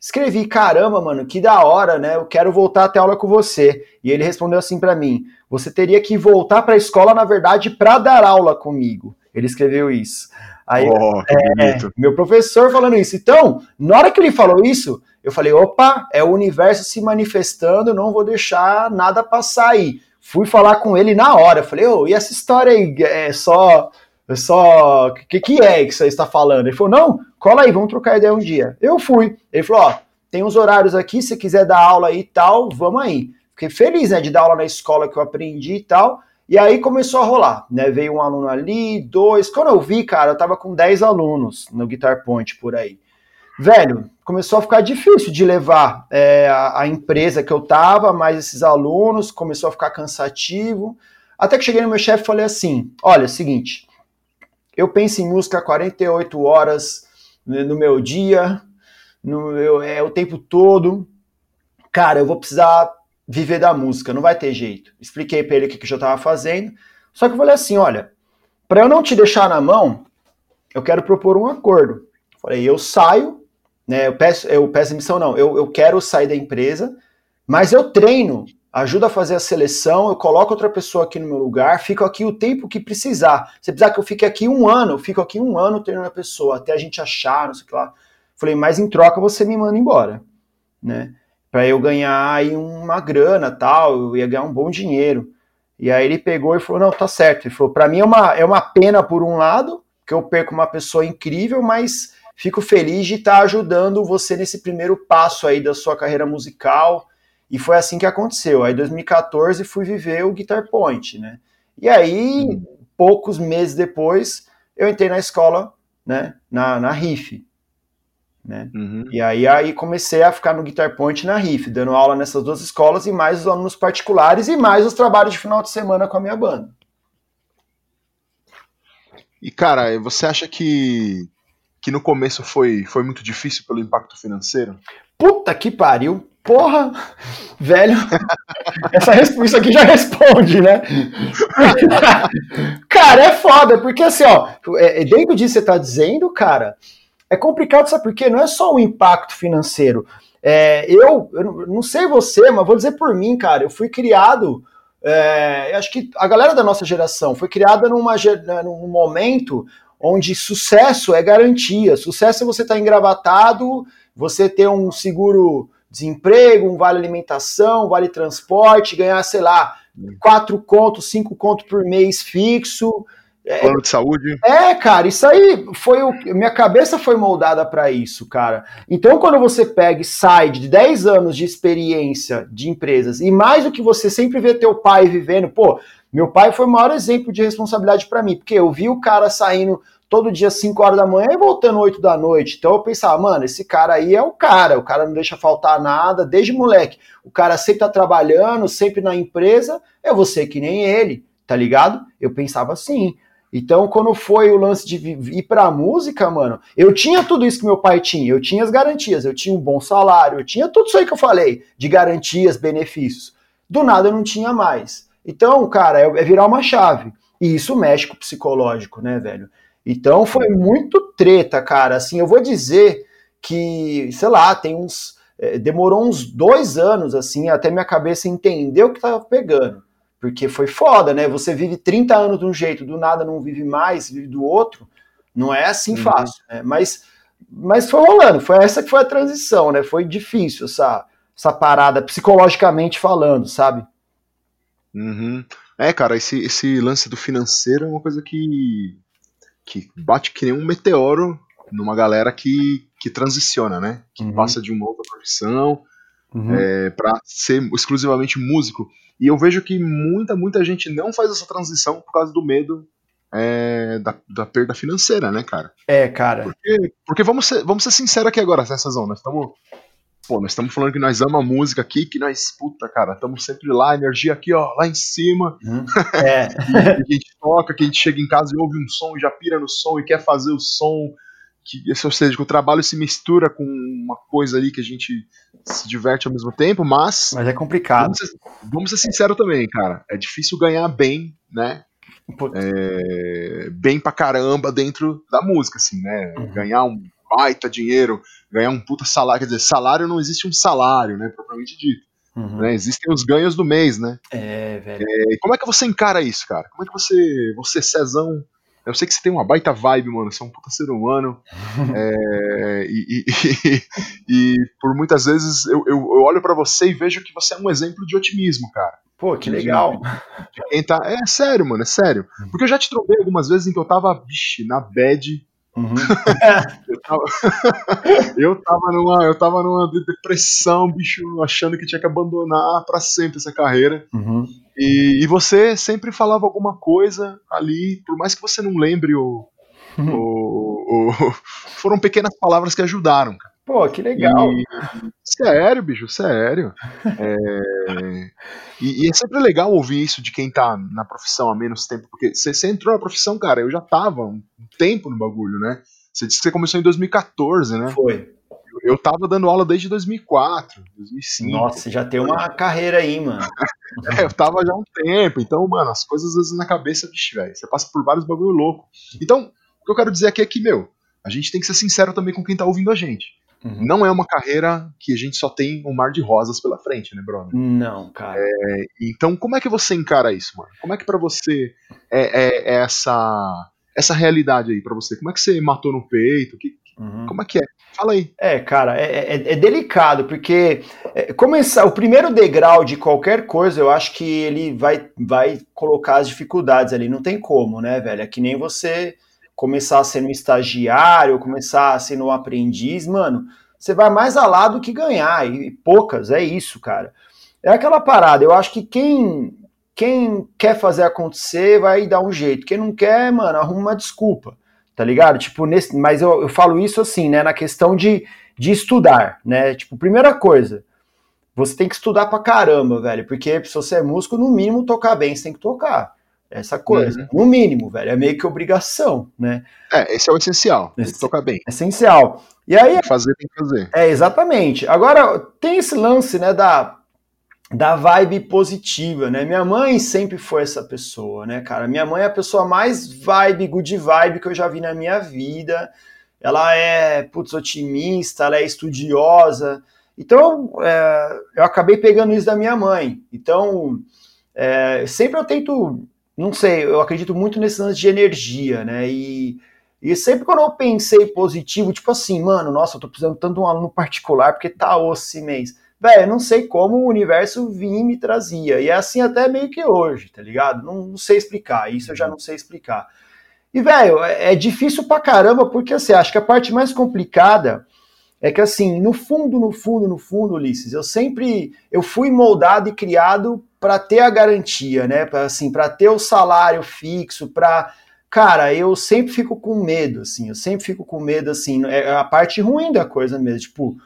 Speaker 2: escrevi, caramba, mano, que da hora, né? Eu quero voltar a ter aula com você. E ele respondeu assim para mim: "Você teria que voltar para a escola, na verdade, para dar aula comigo". Ele escreveu isso. Aí, oh, é, meu professor falando isso. Então, na hora que ele falou isso, eu falei: opa, é o universo se manifestando, não vou deixar nada passar aí. Fui falar com ele na hora. Eu falei: ô, oh, e essa história aí é só eu só. O que, que é que você está falando? Ele falou: não, cola aí, vamos trocar ideia um dia. Eu fui. Ele falou: ó, tem uns horários aqui, se quiser dar aula aí e tal, vamos aí. Fiquei feliz, né, de dar aula na escola que eu aprendi e tal. E aí começou a rolar, né? Veio um aluno ali, dois. Quando eu vi, cara, eu tava com 10 alunos no Guitar Point por aí. Velho, começou a ficar difícil de levar é, a, a, empresa que eu tava, mais esses alunos, começou a ficar cansativo. Até que cheguei no meu chefe e falei assim: olha, é seguinte, eu penso em música 48 horas no meu dia, no, eu, é o tempo todo. Cara, eu vou precisar viver da música, não vai ter jeito. Expliquei para ele o que, que eu estava fazendo. Só que eu falei assim: olha, para eu não te deixar na mão, eu quero propor um acordo. Falei, eu saio, né? Eu peço, eu peço missão, não, eu, eu quero sair da empresa, mas eu treino ajuda a fazer a seleção, eu coloco outra pessoa aqui no meu lugar, fico aqui o tempo que precisar. Se precisar que eu fique aqui um ano, eu fico aqui um ano treinando a pessoa, até a gente achar, não sei o que lá. Falei, mas em troca você me manda embora, né? Para eu ganhar aí uma grana tal, eu ia ganhar um bom dinheiro. E aí ele pegou e falou, não, tá certo. Ele falou, para mim é uma, é uma pena por um lado, que eu perco uma pessoa incrível, mas fico feliz de estar tá ajudando você nesse primeiro passo aí da sua carreira musical, e foi assim que aconteceu. Aí, em 2014, fui viver o Guitar Point, né? E aí, uhum. poucos meses depois, eu entrei na escola, né? Na, na RIF. Né? Uhum. E aí, aí comecei a ficar no Guitar Point na RIF, dando aula nessas duas escolas e mais os alunos particulares e mais os trabalhos de final de semana com a minha banda.
Speaker 1: E cara, você acha que, que no começo foi, foi muito difícil pelo impacto financeiro?
Speaker 2: Puta que pariu! Porra, velho, essa isso aqui já responde, né? cara, é foda, porque assim, ó, é, é, dentro disso que você tá dizendo, cara, é complicado, sabe por quê? Não é só o impacto financeiro. É, eu, eu não sei você, mas vou dizer por mim, cara, eu fui criado, é, acho que a galera da nossa geração foi criada numa, num momento onde sucesso é garantia. Sucesso é você estar tá engravatado, você ter um seguro desemprego, um vale alimentação, vale transporte, ganhar, sei lá, quatro contos, cinco contos por mês fixo.
Speaker 1: É, Plano de saúde.
Speaker 2: É, cara, isso aí foi o. Minha cabeça foi moldada para isso, cara. Então, quando você pega e sai de 10 anos de experiência de empresas e mais do que você sempre vê teu pai vivendo, pô, meu pai foi o maior exemplo de responsabilidade para mim, porque eu vi o cara saindo todo dia 5 horas da manhã e voltando 8 da noite. Então eu pensava, mano, esse cara aí é o cara, o cara não deixa faltar nada, desde moleque. O cara sempre tá trabalhando, sempre na empresa, eu vou ser que nem ele, tá ligado? Eu pensava assim. Então, quando foi o lance de ir pra música, mano, eu tinha tudo isso que meu pai tinha. Eu tinha as garantias, eu tinha um bom salário, eu tinha tudo isso aí que eu falei, de garantias, benefícios. Do nada eu não tinha mais. Então, cara, é, é virar uma chave. E isso mexe com o psicológico, né, velho? Então foi muito treta, cara. Assim, eu vou dizer que, sei lá, tem uns. É, demorou uns dois anos, assim, até minha cabeça entender o que tava pegando. Porque foi foda, né? Você vive 30 anos de um jeito, do nada não vive mais, vive do outro. Não é assim uhum. fácil, né? Mas mas foi rolando, foi essa que foi a transição, né? Foi difícil essa, essa parada, psicologicamente falando, sabe?
Speaker 1: Uhum. É, cara, esse, esse lance do financeiro é uma coisa que, que bate que nem um meteoro numa galera que, que transiciona, né? Que uhum. passa de uma outra profissão uhum. é, para ser exclusivamente músico. E eu vejo que muita, muita gente não faz essa transição por causa do medo é, da, da, perda financeira, né, cara?
Speaker 2: É, cara.
Speaker 1: Porque, porque vamos, ser, vamos ser sinceros aqui agora, nessa zona. Estamos. Pô, nós estamos falando que nós amamos a música aqui, que nós, puta, cara, estamos sempre lá, energia aqui, ó, lá em cima. Hum, é. e, a gente toca, que a gente chega em casa e ouve um som, já pira no som e quer fazer o som. Que, ou seja, que o trabalho se mistura com uma coisa ali que a gente se diverte ao mesmo tempo, mas.
Speaker 2: Mas é complicado.
Speaker 1: Vamos ser, vamos ser sinceros também, cara. É difícil ganhar bem, né? é, bem pra caramba dentro da música, assim, né? Uhum. Ganhar um baita dinheiro, ganhar um puta salário, quer dizer, salário não existe um salário, né, propriamente dito. Uhum. Né, existem os ganhos do mês, né?
Speaker 2: É, velho. É,
Speaker 1: como é que você encara isso, cara? Como é que você, você, Cezão, eu sei que você tem uma baita vibe, mano. Você é um puta ser humano. é, e, e, e, e, por muitas vezes eu, eu, eu olho para você e vejo que você é um exemplo de otimismo, cara.
Speaker 2: Pô, que legal.
Speaker 1: De, tá... É sério, mano, é sério. Uhum. Porque eu já te trombei algumas vezes em que eu tava, bicho, na bad. Uhum. eu, tava... eu, tava numa, eu tava numa depressão, bicho, achando que tinha que abandonar para sempre essa carreira. Uhum. E, e, você sempre falava alguma coisa ali, por mais que você não lembre o, uhum. o, o foram pequenas palavras que ajudaram, cara.
Speaker 2: Pô, que legal. E,
Speaker 1: sério, bicho, sério. É, e, e, é sempre legal ouvir isso de quem tá na profissão há menos tempo, porque você, entrou na profissão, cara, eu já tava um tempo no bagulho, né? Você disse que você começou em 2014, né?
Speaker 2: Foi.
Speaker 1: Eu, eu tava dando aula desde 2004, 2005.
Speaker 2: Nossa, já tem uma carreira aí, mano.
Speaker 1: é, eu tava já há um tempo, então, mano, as coisas às vezes na cabeça, bicho, velho, você passa por vários bagulho louco. Então, o que eu quero dizer aqui é que, meu, a gente tem que ser sincero também com quem tá ouvindo a gente. Uhum. Não é uma carreira que a gente só tem um mar de rosas pela frente, né, brother?
Speaker 2: Não, cara.
Speaker 1: É, então, como é que você encara isso, mano? Como é que para você é, é, é, essa essa realidade aí para você? Como é que você matou no peito? Que, uhum. Como é que é? Fala aí.
Speaker 2: É, cara, é, é, é delicado, porque é, começar o primeiro degrau de qualquer coisa, eu acho que ele vai, vai colocar as dificuldades ali. Não tem como, né, velho? É que nem você começar sendo um estagiário, começar sendo um aprendiz, mano, você vai mais a lá do que ganhar, e poucas, é isso, cara. É aquela parada, eu acho que quem quem quer fazer acontecer vai dar um jeito, quem não quer, mano, arruma uma desculpa, tá ligado? Tipo, nesse, mas eu, eu falo isso assim, né, na questão de, de estudar, né, tipo, primeira coisa, você tem que estudar pra caramba, velho, porque se você é músico, no mínimo tocar bem, você tem que tocar essa coisa. Uhum. No mínimo, velho. É meio que obrigação, né?
Speaker 1: É, esse é o essencial. Que tocar bem.
Speaker 2: Essencial. E aí.
Speaker 1: Tem que fazer, tem que fazer.
Speaker 2: É, exatamente. Agora, tem esse lance, né, da, da vibe positiva, né? Minha mãe sempre foi essa pessoa, né, cara? Minha mãe é a pessoa mais vibe, good vibe que eu já vi na minha vida. Ela é, putz, otimista, ela é estudiosa. Então, é, eu acabei pegando isso da minha mãe. Então, é, sempre eu tento não sei, eu acredito muito nesse lance de energia, né? E, e sempre quando eu pensei positivo, tipo assim, mano, nossa, eu tô precisando tanto de um aluno particular porque tá osso esse mês. Velho, eu não sei como o universo vinha e me trazia. E é assim até meio que hoje, tá ligado? Não, não sei explicar, isso eu já não sei explicar. E, velho, é, é difícil pra caramba, porque assim, acho que a parte mais complicada é que assim, no fundo, no fundo, no fundo, Ulisses, eu sempre eu fui moldado e criado para ter a garantia, né? Para assim, para ter o salário fixo, para cara, eu sempre fico com medo, assim, eu sempre fico com medo, assim, é a parte ruim da coisa mesmo, tipo,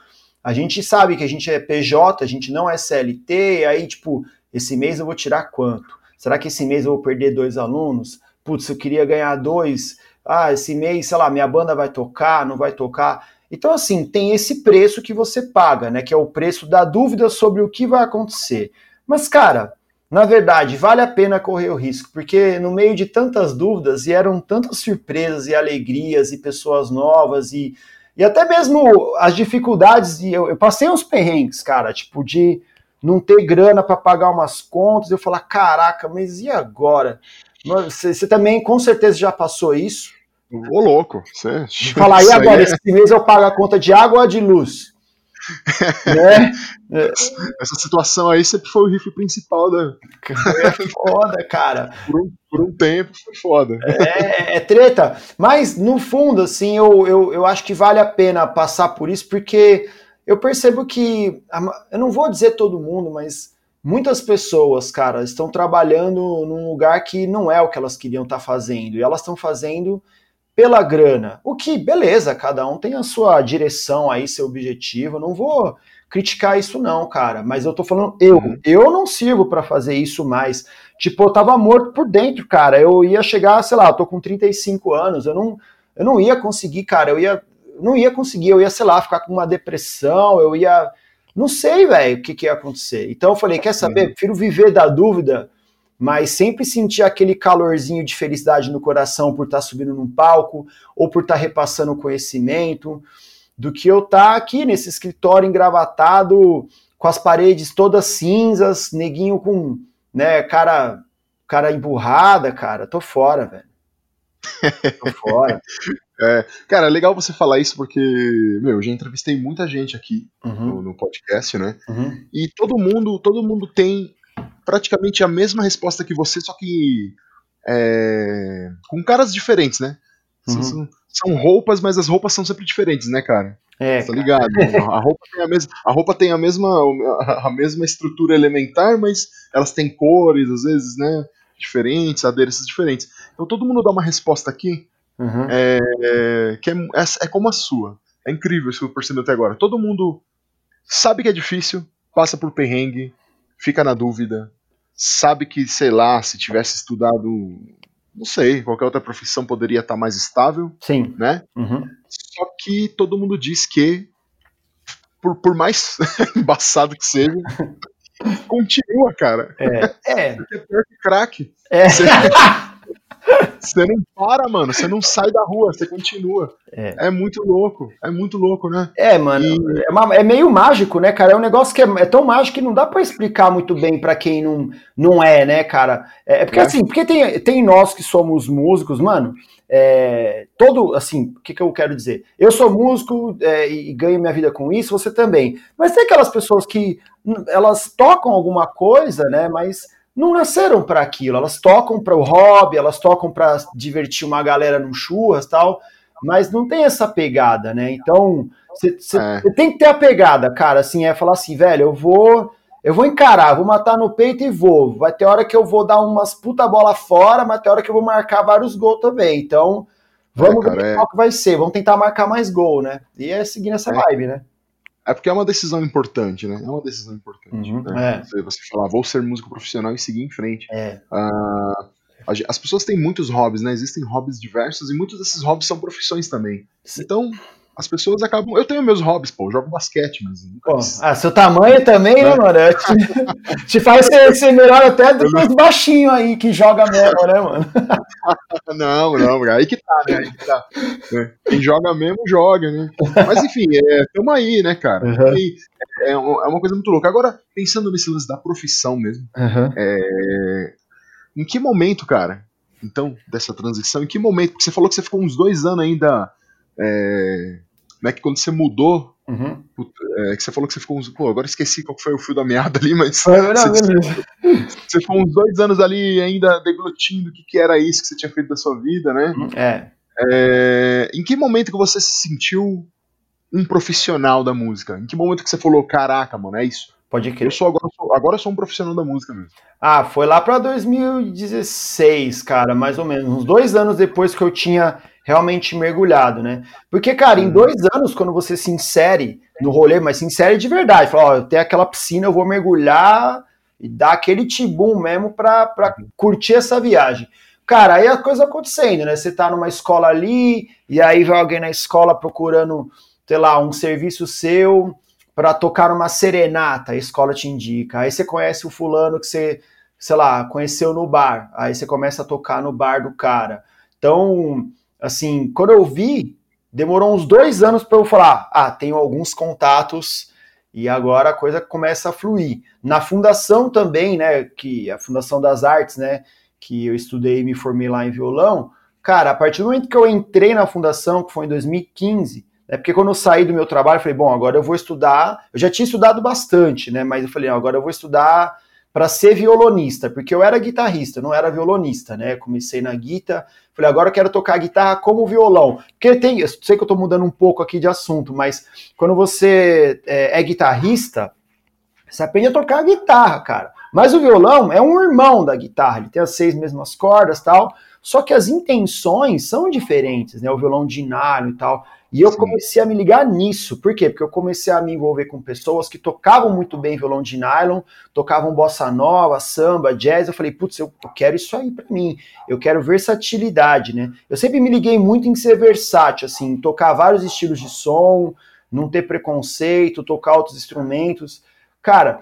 Speaker 2: a gente sabe que a gente é PJ, a gente não é CLT, e aí, tipo, esse mês eu vou tirar quanto? Será que esse mês eu vou perder dois alunos? Putz, eu queria ganhar dois. Ah, esse mês, sei lá, minha banda vai tocar, não vai tocar. Então, assim, tem esse preço que você paga, né? Que é o preço da dúvida sobre o que vai acontecer. Mas, cara, na verdade, vale a pena correr o risco, porque no meio de tantas dúvidas, e eram tantas surpresas e alegrias e pessoas novas, e, e até mesmo as dificuldades, e eu, eu passei uns perrengues, cara, tipo, de não ter grana para pagar umas contas, eu falar, caraca, mas e agora? Você, você também com certeza já passou isso,
Speaker 1: Ô, louco. Você...
Speaker 2: Falar, e agora, é... esse mês eu pago a conta de água ou de luz?
Speaker 1: né? Essa situação aí sempre foi o riff principal da.
Speaker 2: É foda, cara.
Speaker 1: Por um, por um tempo foi foda.
Speaker 2: É, é, treta. Mas, no fundo, assim, eu, eu, eu acho que vale a pena passar por isso, porque eu percebo que. Eu não vou dizer todo mundo, mas muitas pessoas, cara, estão trabalhando num lugar que não é o que elas queriam estar tá fazendo. E elas estão fazendo pela grana. O que, beleza, cada um tem a sua direção aí, seu objetivo. Não vou criticar isso não, cara, mas eu tô falando eu, uhum. eu não sirvo para fazer isso mais. Tipo, eu tava morto por dentro, cara. Eu ia chegar, sei lá, eu tô com 35 anos, eu não eu não ia conseguir, cara. Eu ia não ia conseguir, eu ia, sei lá, ficar com uma depressão, eu ia não sei, velho, o que, que ia acontecer. Então eu falei, quer saber? Uhum. Prefiro viver da dúvida mas sempre sentir aquele calorzinho de felicidade no coração por estar tá subindo num palco ou por estar tá repassando conhecimento, do que eu estar tá aqui nesse escritório engravatado com as paredes todas cinzas, neguinho com, né, cara, cara emburrada, cara, tô fora, velho. Tô fora.
Speaker 1: É, cara, é legal você falar isso porque, meu, eu já entrevistei muita gente aqui uhum. no, no, podcast, né? Uhum. E todo mundo, todo mundo tem praticamente a mesma resposta que você, só que é, com caras diferentes, né? Uhum. São, são, roupas, mas as roupas são sempre diferentes, né, cara? É, tá ligado? a, roupa tem a, mesma, a roupa tem a mesma, a mesma estrutura elementar, mas elas têm cores, às vezes, né? Diferentes, adereços diferentes. Então todo mundo dá uma resposta aqui uhum. é, que é, é, é como a sua. É incrível isso que eu percebi até agora. Todo mundo sabe que é difícil, passa por perrengue, fica na dúvida, sabe que, sei lá, se tivesse estudado, não sei, qualquer outra profissão poderia estar mais estável.
Speaker 2: Sim.
Speaker 1: Né? Uhum. Só que todo mundo diz que, por, por mais embaçado que seja, continua, cara.
Speaker 2: É. É.
Speaker 1: é pior que craque.
Speaker 2: É.
Speaker 1: Você... Você não para, mano. Você não sai da rua, você continua. É, é muito louco. É muito louco, né?
Speaker 2: É, mano. E... É, uma, é, meio mágico, né, cara? É um negócio que é, é, tão mágico que não dá para explicar muito bem para quem não, não é, né, cara? É, é porque é. assim, porque tem, tem nós que somos músicos, mano. É, todo, assim, o que, que eu quero dizer? Eu sou músico e ganho minha vida com isso, você também. Mas tem aquelas pessoas que hum, elas tocam alguma coisa, né? Mas não nasceram para aquilo. Elas tocam para o hobby, elas tocam para divertir uma galera no churras tal, mas não tem essa pegada, né? Então, você é. tem que ter a pegada, cara. Assim, é falar assim, velho, eu vou. Eu vou encarar, vou matar no peito e vou. Vai ter hora que eu vou dar umas puta bola fora, mas tem hora que eu vou marcar vários gols também. Então, vamos é, cara, ver é. qual que vai ser. Vamos tentar marcar mais gol, né? E é seguir nessa é. vibe, né?
Speaker 1: É porque é uma decisão importante, né? É uma decisão importante. Uhum, né? é. Você falar, vou ser músico profissional e seguir em frente.
Speaker 2: É.
Speaker 1: Uh, as pessoas têm muitos hobbies, né? Existem hobbies diversos e muitos desses hobbies são profissões também. Então, as pessoas acabam. Eu tenho meus hobbies, pô, eu jogo basquete, mas.
Speaker 2: Pô, ah, seu tamanho também, né, mano? Te, te faz ser, ser, melhor até do que os baixinhos aí que joga mesmo, né, mano?
Speaker 1: não, não, aí que tá, né? Aí que tá. É, quem joga mesmo, joga, né? Mas enfim, é, tamo aí, né, cara? Uhum. E, é, é, uma coisa muito louca. Agora, pensando nesse lance da profissão mesmo, uhum. é, em que momento, cara? Então, dessa transição, em que momento? Porque você falou que você ficou uns dois anos ainda. É, né, que quando você mudou, uhum. é, que você falou que você ficou uns. Pô, agora esqueci qual foi o fio da meada ali, mas. É, não, você, você, ficou uns dois anos ali ainda deglutindo o que, que era isso que você tinha feito da sua vida, né?
Speaker 2: Uhum. É.
Speaker 1: é. Em que momento que você se sentiu um profissional da música? Em que momento que você falou, caraca, mano, é isso?
Speaker 2: Pode crer.
Speaker 1: Eu sou agora, agora eu sou um profissional da música mesmo.
Speaker 2: Ah, foi lá para 2016, cara, mais ou menos. Uns dois anos depois que eu tinha realmente mergulhado, né? Porque, cara, em dois anos, quando você se insere no rolê, mas se insere de verdade, fala, ó, eu tenho aquela piscina, eu vou mergulhar e dar aquele tibum mesmo pra, pra curtir essa viagem. Cara, aí a coisa acontecendo, né? Você tá numa escola ali, e aí vai alguém na escola procurando, sei lá, um serviço seu para tocar uma serenata, a escola te indica. Aí você conhece o fulano que você, sei lá, conheceu no bar. Aí você começa a tocar no bar do cara. Então, assim, quando eu vi, demorou uns dois anos para eu falar, ah, tenho alguns contatos e agora a coisa começa a fluir. Na fundação também, né, que a Fundação das Artes, né, que eu estudei e me formei lá em violão, cara, a partir do momento que eu entrei na fundação, que foi em 2015, é porque quando eu saí do meu trabalho, eu falei, bom, agora eu vou estudar. Eu já tinha estudado bastante, né? Mas eu falei, agora eu vou estudar para ser violonista, porque eu era guitarrista, não era violonista, né? Comecei na guitarra, falei, agora eu quero tocar guitarra como violão. Porque tem, eu sei que eu estou mudando um pouco aqui de assunto, mas quando você é, é guitarrista, você aprende a tocar a guitarra, cara. Mas o violão é um irmão da guitarra, ele tem as seis mesmas cordas tal, só que as intenções são diferentes, né? O violão nylon e tal. E eu Sim. comecei a me ligar nisso. Por quê? Porque eu comecei a me envolver com pessoas que tocavam muito bem violão de nylon, tocavam bossa nova, samba, jazz. Eu falei, putz, eu, quero isso aí para mim. Eu quero versatilidade, né? Eu sempre me liguei muito em ser versátil, assim, tocar vários estilos de som, não ter preconceito, tocar outros instrumentos. Cara,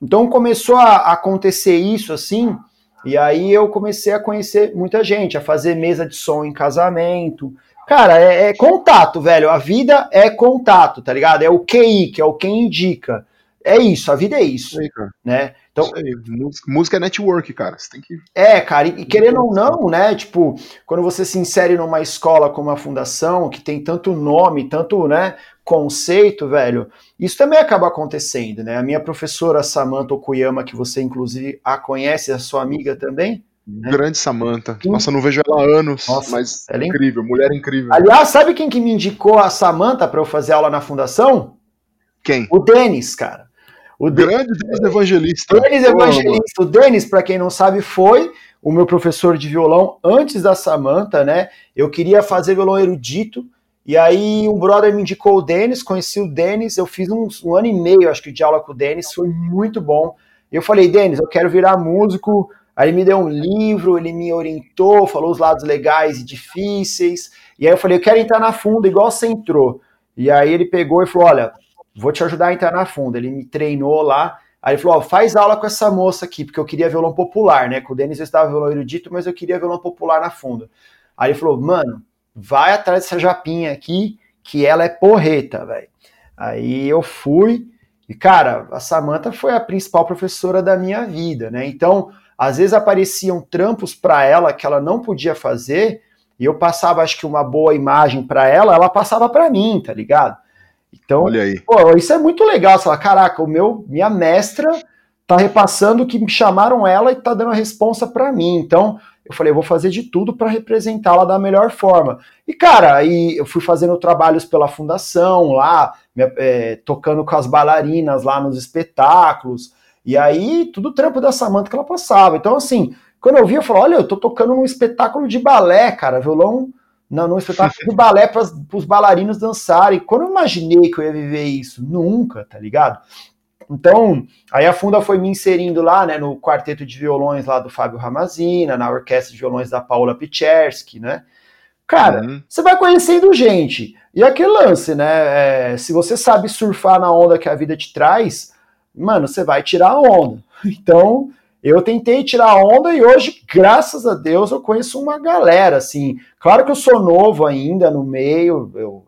Speaker 2: então começou a acontecer isso assim, e aí eu comecei a conhecer muita gente, a fazer mesa de som em casamento, Cara, é, é, contato, velho. A vida é contato, tá ligado? É o QI, que é o quem indica. É isso, a vida é isso. Aí, né? Então.
Speaker 1: Música é network, cara. Você tem que.
Speaker 2: É, cara, e, e querendo ou não, né? Tipo, quando você se insere numa escola como a fundação, que tem tanto nome, tanto, né, conceito, velho, isso também acaba acontecendo, né? A minha professora Samantha Okuyama, que você inclusive a conhece, a sua amiga também,
Speaker 1: né? Grande Samantha. Nossa, não vejo ela há anos, Nossa, mas ela é incrível, mulher incrível.
Speaker 2: Aliás, sabe quem que me indicou a Samantha para eu fazer aula na fundação?
Speaker 1: Quem?
Speaker 2: O Denis, cara.
Speaker 1: O grande Denis Evangelista.
Speaker 2: Denis Evangelista. O Denis, para quem não sabe, foi o meu professor de violão antes da Samantha, né? Eu queria fazer violão erudito. E aí um brother me indicou o Denis, conheci o Denis, eu fiz um, um ano e meio, acho que, de aula com o Denis, foi muito bom. Eu falei, Denis, eu quero virar músico, Aí ele me deu um livro, ele me orientou, falou os lados legais e difíceis. E aí eu falei, eu quero entrar na funda igual você entrou. E aí ele pegou e falou, olha, vou te ajudar a entrar na funda. Ele me treinou lá. Aí ele falou, faz aula com essa moça aqui, porque eu queria violão popular, né? Com o Denis eu estava violão erudito, mas eu queria violão popular na funda. Aí ele falou, mano, vai atrás dessa japinha aqui, que ela é porreta, velho. Aí eu fui, e cara, a Samanta foi a principal professora da minha vida, né? Então, às vezes apareciam trampos para ela que ela não podia fazer, e eu passava, acho que, uma boa imagem para ela, ela passava para mim, tá ligado? Então, Olha aí. Pô, isso é muito legal. Você fala, caraca, o meu, minha mestra tá repassando que me chamaram ela e tá dando a resposta para mim. Então, eu falei, eu vou fazer de tudo para representá-la da melhor forma. E, cara, aí eu fui fazendo trabalhos pela fundação lá, é, tocando com as bailarinas lá nos espetáculos. E aí, tudo trampo da Samanta que ela passava. Então, assim, quando eu vi, eu falei, olha, eu tô tocando num espetáculo de balé, cara, violão não, num espetáculo de balé para os bailarinos dançarem. Quando eu imaginei que eu ia viver isso? Nunca, tá ligado? Então, aí a Funda foi me inserindo lá, né, no quarteto de violões lá do Fábio Ramazina, na orquestra de violões da Paula Pichersky, né? Cara, uhum. você vai conhecendo gente. E aquele lance, né? É, se você sabe surfar na onda que a vida te traz, mano, você vai tirar a onda. Então, eu tentei tirar a onda e hoje, graças a Deus, eu conheço uma galera, assim. Claro que eu sou novo ainda no meio, eu,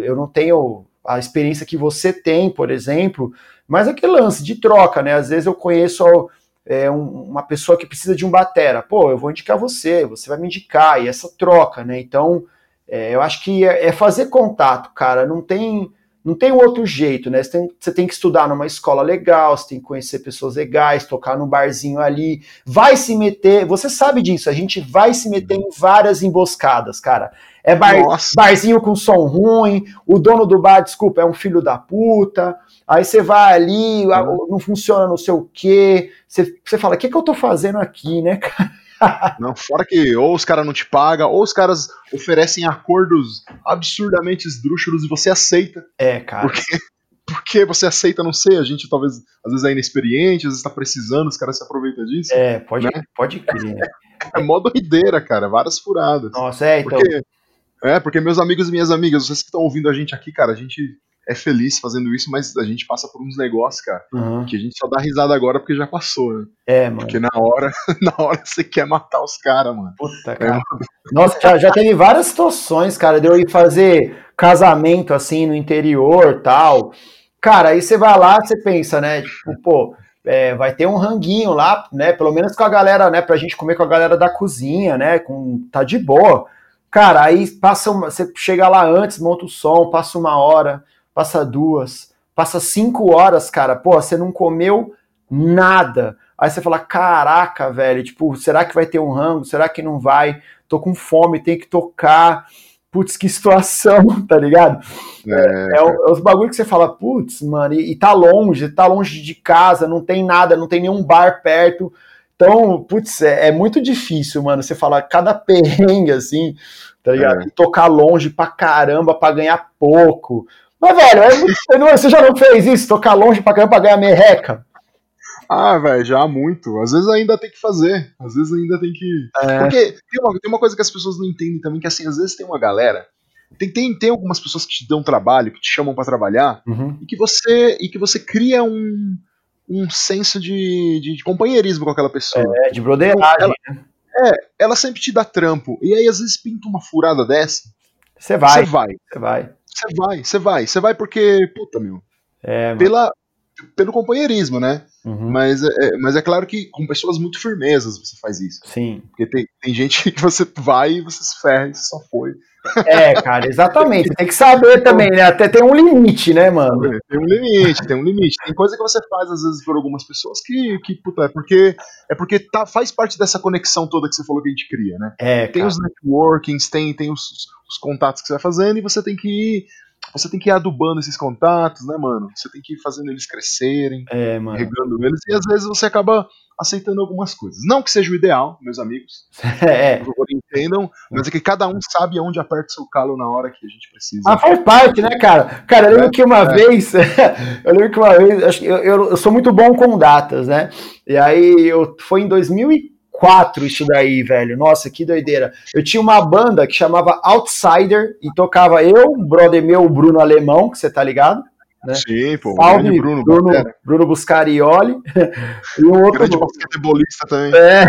Speaker 2: eu não tenho a experiência que você tem, por exemplo, mas aquele lance de troca, né? Às vezes eu conheço é, um, uma pessoa que precisa de um batera, pô, eu vou indicar você, você vai me indicar, e essa troca, né? Então, é, eu acho que é, é fazer contato, cara, não tem não tem outro jeito, né? Você tem, você tem, que estudar numa escola legal, você tem que conhecer pessoas legais, tocar num barzinho ali, vai se meter, você sabe disso, a gente vai se meter em várias emboscadas, cara. É bar, barzinho com som ruim, o dono do bar, desculpa, é um filho da puta, aí você vai ali, uhum. não funciona não sei o quê, você, você fala, o que, que eu tô fazendo aqui, né, cara?
Speaker 1: Não, fora que ou os caras não te pagam, ou os caras oferecem acordos absurdamente esdrúxulos e você aceita.
Speaker 2: É, cara.
Speaker 1: Porque, porque você aceita, não sei, a gente talvez às vezes é inexperiente, às vezes tá precisando, os caras se aproveitam disso.
Speaker 2: É, pode, né? pode crer.
Speaker 1: É, é mó doideira, cara, várias furadas.
Speaker 2: Nossa, é, então.
Speaker 1: Porque, é, porque meus amigos e minhas amigas, vocês que estão ouvindo a gente aqui, cara, a gente é feliz fazendo isso, mas a gente passa por uns negócios, cara, uhum. que a gente só dá risada agora porque já passou, né?
Speaker 2: É, mano.
Speaker 1: Porque na hora, na hora você quer matar os caras, mano.
Speaker 2: Puta, é, cara. É. Nossa, já, já teve várias situações, cara, de eu ir fazer casamento assim no interior tal. Cara, aí você vai lá, você pensa, né? Tipo, pô, é, vai ter um ranguinho lá, né? Pelo menos com a galera, né? Pra gente comer com a galera da cozinha, né? Com, tá de boa. Cara, aí passa uma, você chega lá antes, monta o som, passa uma hora, passa duas, passa cinco horas, cara, pô, você não comeu nada. Aí você fala, caraca, velho, tipo, será que vai ter um rango? Será que não vai? Tô com fome, tem que tocar. Putz, que situação, tá ligado? É, é, é os bagulho que você fala, putz, mano, e, e tá longe, tá longe de casa, não tem nada, não tem nenhum bar perto. Então, putz, é, é, muito difícil, mano. Você falar cada perrengue assim, tá ligado? É. tocar longe pra caramba pra ganhar pouco. Mas, velho, você já não fez isso? Tocar longe pra caramba pra ganhar merreca?
Speaker 1: Ah, velho, já muito. Às vezes ainda tem que fazer. Às vezes ainda tem que. É. Porque tem uma, tem uma coisa que as pessoas não entendem também, que assim, às vezes tem uma galera. Tem, tem, tem algumas pessoas que te dão trabalho, que te chamam para trabalhar, uhum. e que você e que você cria um, um senso de, de, de companheirismo com aquela pessoa.
Speaker 2: É, de broderagem, ela,
Speaker 1: né? É, ela sempre te dá trampo. E aí, às vezes, pinta uma furada dessa.
Speaker 2: Você vai.
Speaker 1: Você vai.
Speaker 2: Você vai.
Speaker 1: Você vai, você vai. Você vai porque, puta, meu. É, pela, pelo companheirismo, né? Uhum. Mas, é, é, mas é claro que com pessoas muito firmezas você faz isso.
Speaker 2: Sim.
Speaker 1: Porque tem, tem gente que você vai e você se ferra e só foi.
Speaker 2: É, cara, exatamente. Tem que saber também, né? Até tem um limite, né, mano?
Speaker 1: É, tem um limite, tem um limite. Tem coisa que você faz, às vezes, por algumas pessoas que, que puta, é porque, é porque tá, faz parte dessa conexão toda que você falou que a gente cria, né?
Speaker 2: É,
Speaker 1: tem cara. os networkings, tem, tem os, os contatos que você vai fazendo e você tem que ir você tem que ir adubando esses contatos, né, mano? Você tem que ir fazendo eles crescerem,
Speaker 2: é, mano.
Speaker 1: regando eles, e às vezes você acaba aceitando algumas coisas. Não que seja o ideal, meus amigos.
Speaker 2: É.
Speaker 1: Por favor, entendam, mas é que cada um sabe aonde aperta o seu calo na hora que a gente precisa.
Speaker 2: Ah, faz parte, né, cara? Cara, eu lembro é, que uma é. vez, eu lembro que uma vez, eu, eu, eu, sou muito bom com datas, né? E aí eu foi em 2004 isso daí, velho. Nossa, que doideira. Eu tinha uma banda que chamava Outsider e tocava eu, um brother meu, o Bruno Alemão, que você tá ligado? Né?
Speaker 1: Sim, pô.
Speaker 2: Salve, Bruno, Bruno, Bruno Buscarioli.
Speaker 1: e um outro. Grande basquetebolista também.
Speaker 2: É.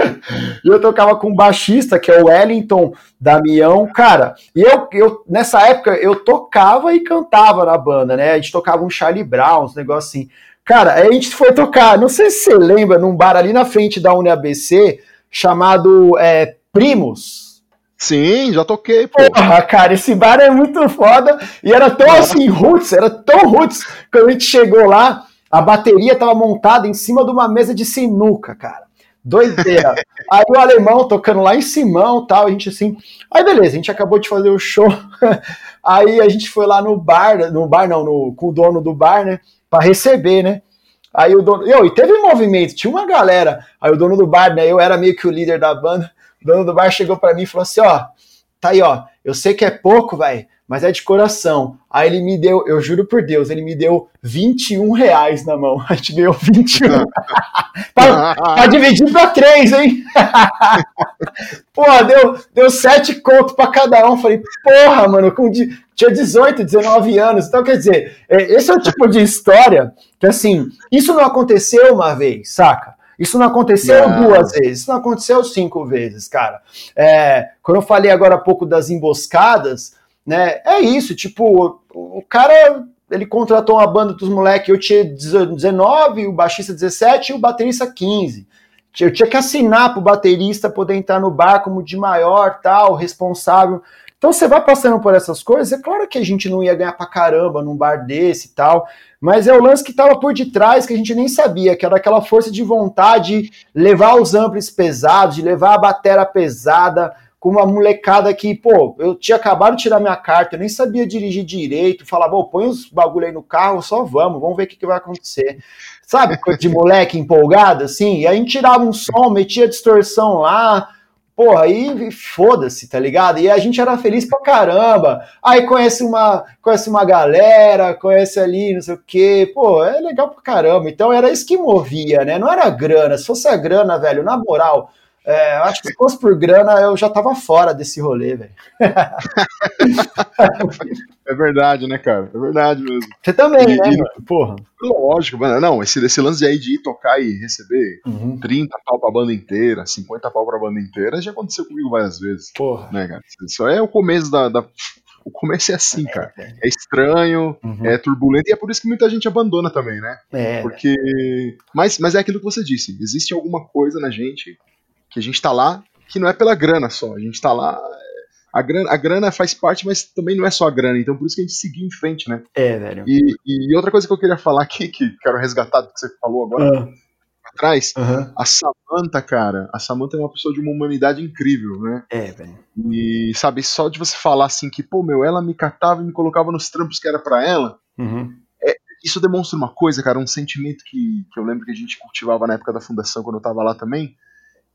Speaker 2: e eu tocava com um baixista, que é o Wellington Damião, cara. E eu, eu, nessa época, eu tocava e cantava na banda, né? A gente tocava um Charlie Brown, uns negócios assim. Cara, a gente foi tocar, não sei se você lembra, num bar ali na frente da UniABC, chamado é, Primos.
Speaker 1: Sim, já toquei,
Speaker 2: pô. Porra, cara, esse bar é muito foda. E era tão assim, roots, era tão roots. Quando a gente chegou lá, a bateria tava montada em cima de uma mesa de sinuca, cara. Doideira. aí o alemão tocando lá em Simão tal, a gente assim. Aí beleza, a gente acabou de fazer o show. aí a gente foi lá no bar, no bar não, no, com o dono do bar, né? Pra receber, né? Aí o dono. Eu, e teve um movimento, tinha uma galera. Aí o dono do bar, né? Eu era meio que o líder da banda. O dono do bar chegou para mim e falou assim: ó, tá aí, ó, eu sei que é pouco, velho, mas é de coração. Aí ele me deu, eu juro por Deus, ele me deu 21 reais na mão. A gente ganhou 21. pra, pra dividir pra três, hein? Pô, deu, deu sete conto pra cada um. Falei, porra, mano, com, tinha 18, 19 anos. Então, quer dizer, é, esse é o tipo de história que, assim, isso não aconteceu uma vez, saca? Isso não aconteceu não. duas vezes, isso não aconteceu cinco vezes, cara. É, quando eu falei agora há pouco das emboscadas, né? É isso, tipo, o, cara ele contratou uma banda dos moleques, eu tinha 19, o baixista 17 e o baterista 15. Eu tinha que assinar pro baterista poder entrar no bar como de maior, tal, responsável. Então você vai passando por essas coisas, é claro que a gente não ia ganhar pra caramba num bar desse e tal, mas é o lance que estava por detrás que a gente nem sabia, que era aquela força de vontade de levar os amplos pesados, de levar a bateria pesada, com uma molecada que, pô, eu tinha acabado de tirar minha carta, eu nem sabia dirigir direito, falava, pô, põe os bagulho aí no carro, só vamos, vamos ver o que, que vai acontecer. Sabe, coisa de moleque empolgado, assim? E a gente tirava um som, metia distorção lá, Porra, aí foda-se, tá ligado? E a gente era feliz pra caramba. Aí conhece uma, conhece uma galera, conhece ali, não sei o quê. Pô, é legal pra caramba. Então era isso que movia, né? Não era grana. Se fosse a grana, velho, na moral, é, acho que se fosse por grana, eu já tava fora desse rolê, velho.
Speaker 1: é verdade, né, cara? É verdade mesmo.
Speaker 2: Você também, e, né, e? Porra.
Speaker 1: Lógico, mano. Não, esse, esse lance aí de ir tocar e receber uhum. 30 pau pra banda inteira, 50 pau pra banda inteira, já aconteceu comigo várias vezes.
Speaker 2: Porra.
Speaker 1: Né, cara? Isso é o começo da, da o começo é assim, cara. É estranho, uhum. é turbulento, e é por isso que muita gente abandona também, né?
Speaker 2: É.
Speaker 1: Porque. Mas, mas é aquilo que você disse: existe alguma coisa na gente que a gente tá lá que não é pela grana só. A gente tá lá. A grana, a grana faz parte, mas também não é só a grana. Então por isso que a gente seguiu em frente, né?
Speaker 2: É, velho.
Speaker 1: E, e outra coisa que eu queria falar aqui, que quero resgatar do que você falou agora atrás,
Speaker 2: Aham.
Speaker 1: a Samantha, cara, a Samantha é uma pessoa de uma humanidade incrível, né?
Speaker 2: É, velho.
Speaker 1: E sabe, só de você falar assim que, pô, meu, ela me catava e me colocava nos trampos que era pra ela,
Speaker 2: Uhum.
Speaker 1: isso demonstra uma coisa, cara, um sentimento que, que eu lembro que a gente cultivava na época da fundação, quando eu tava lá também,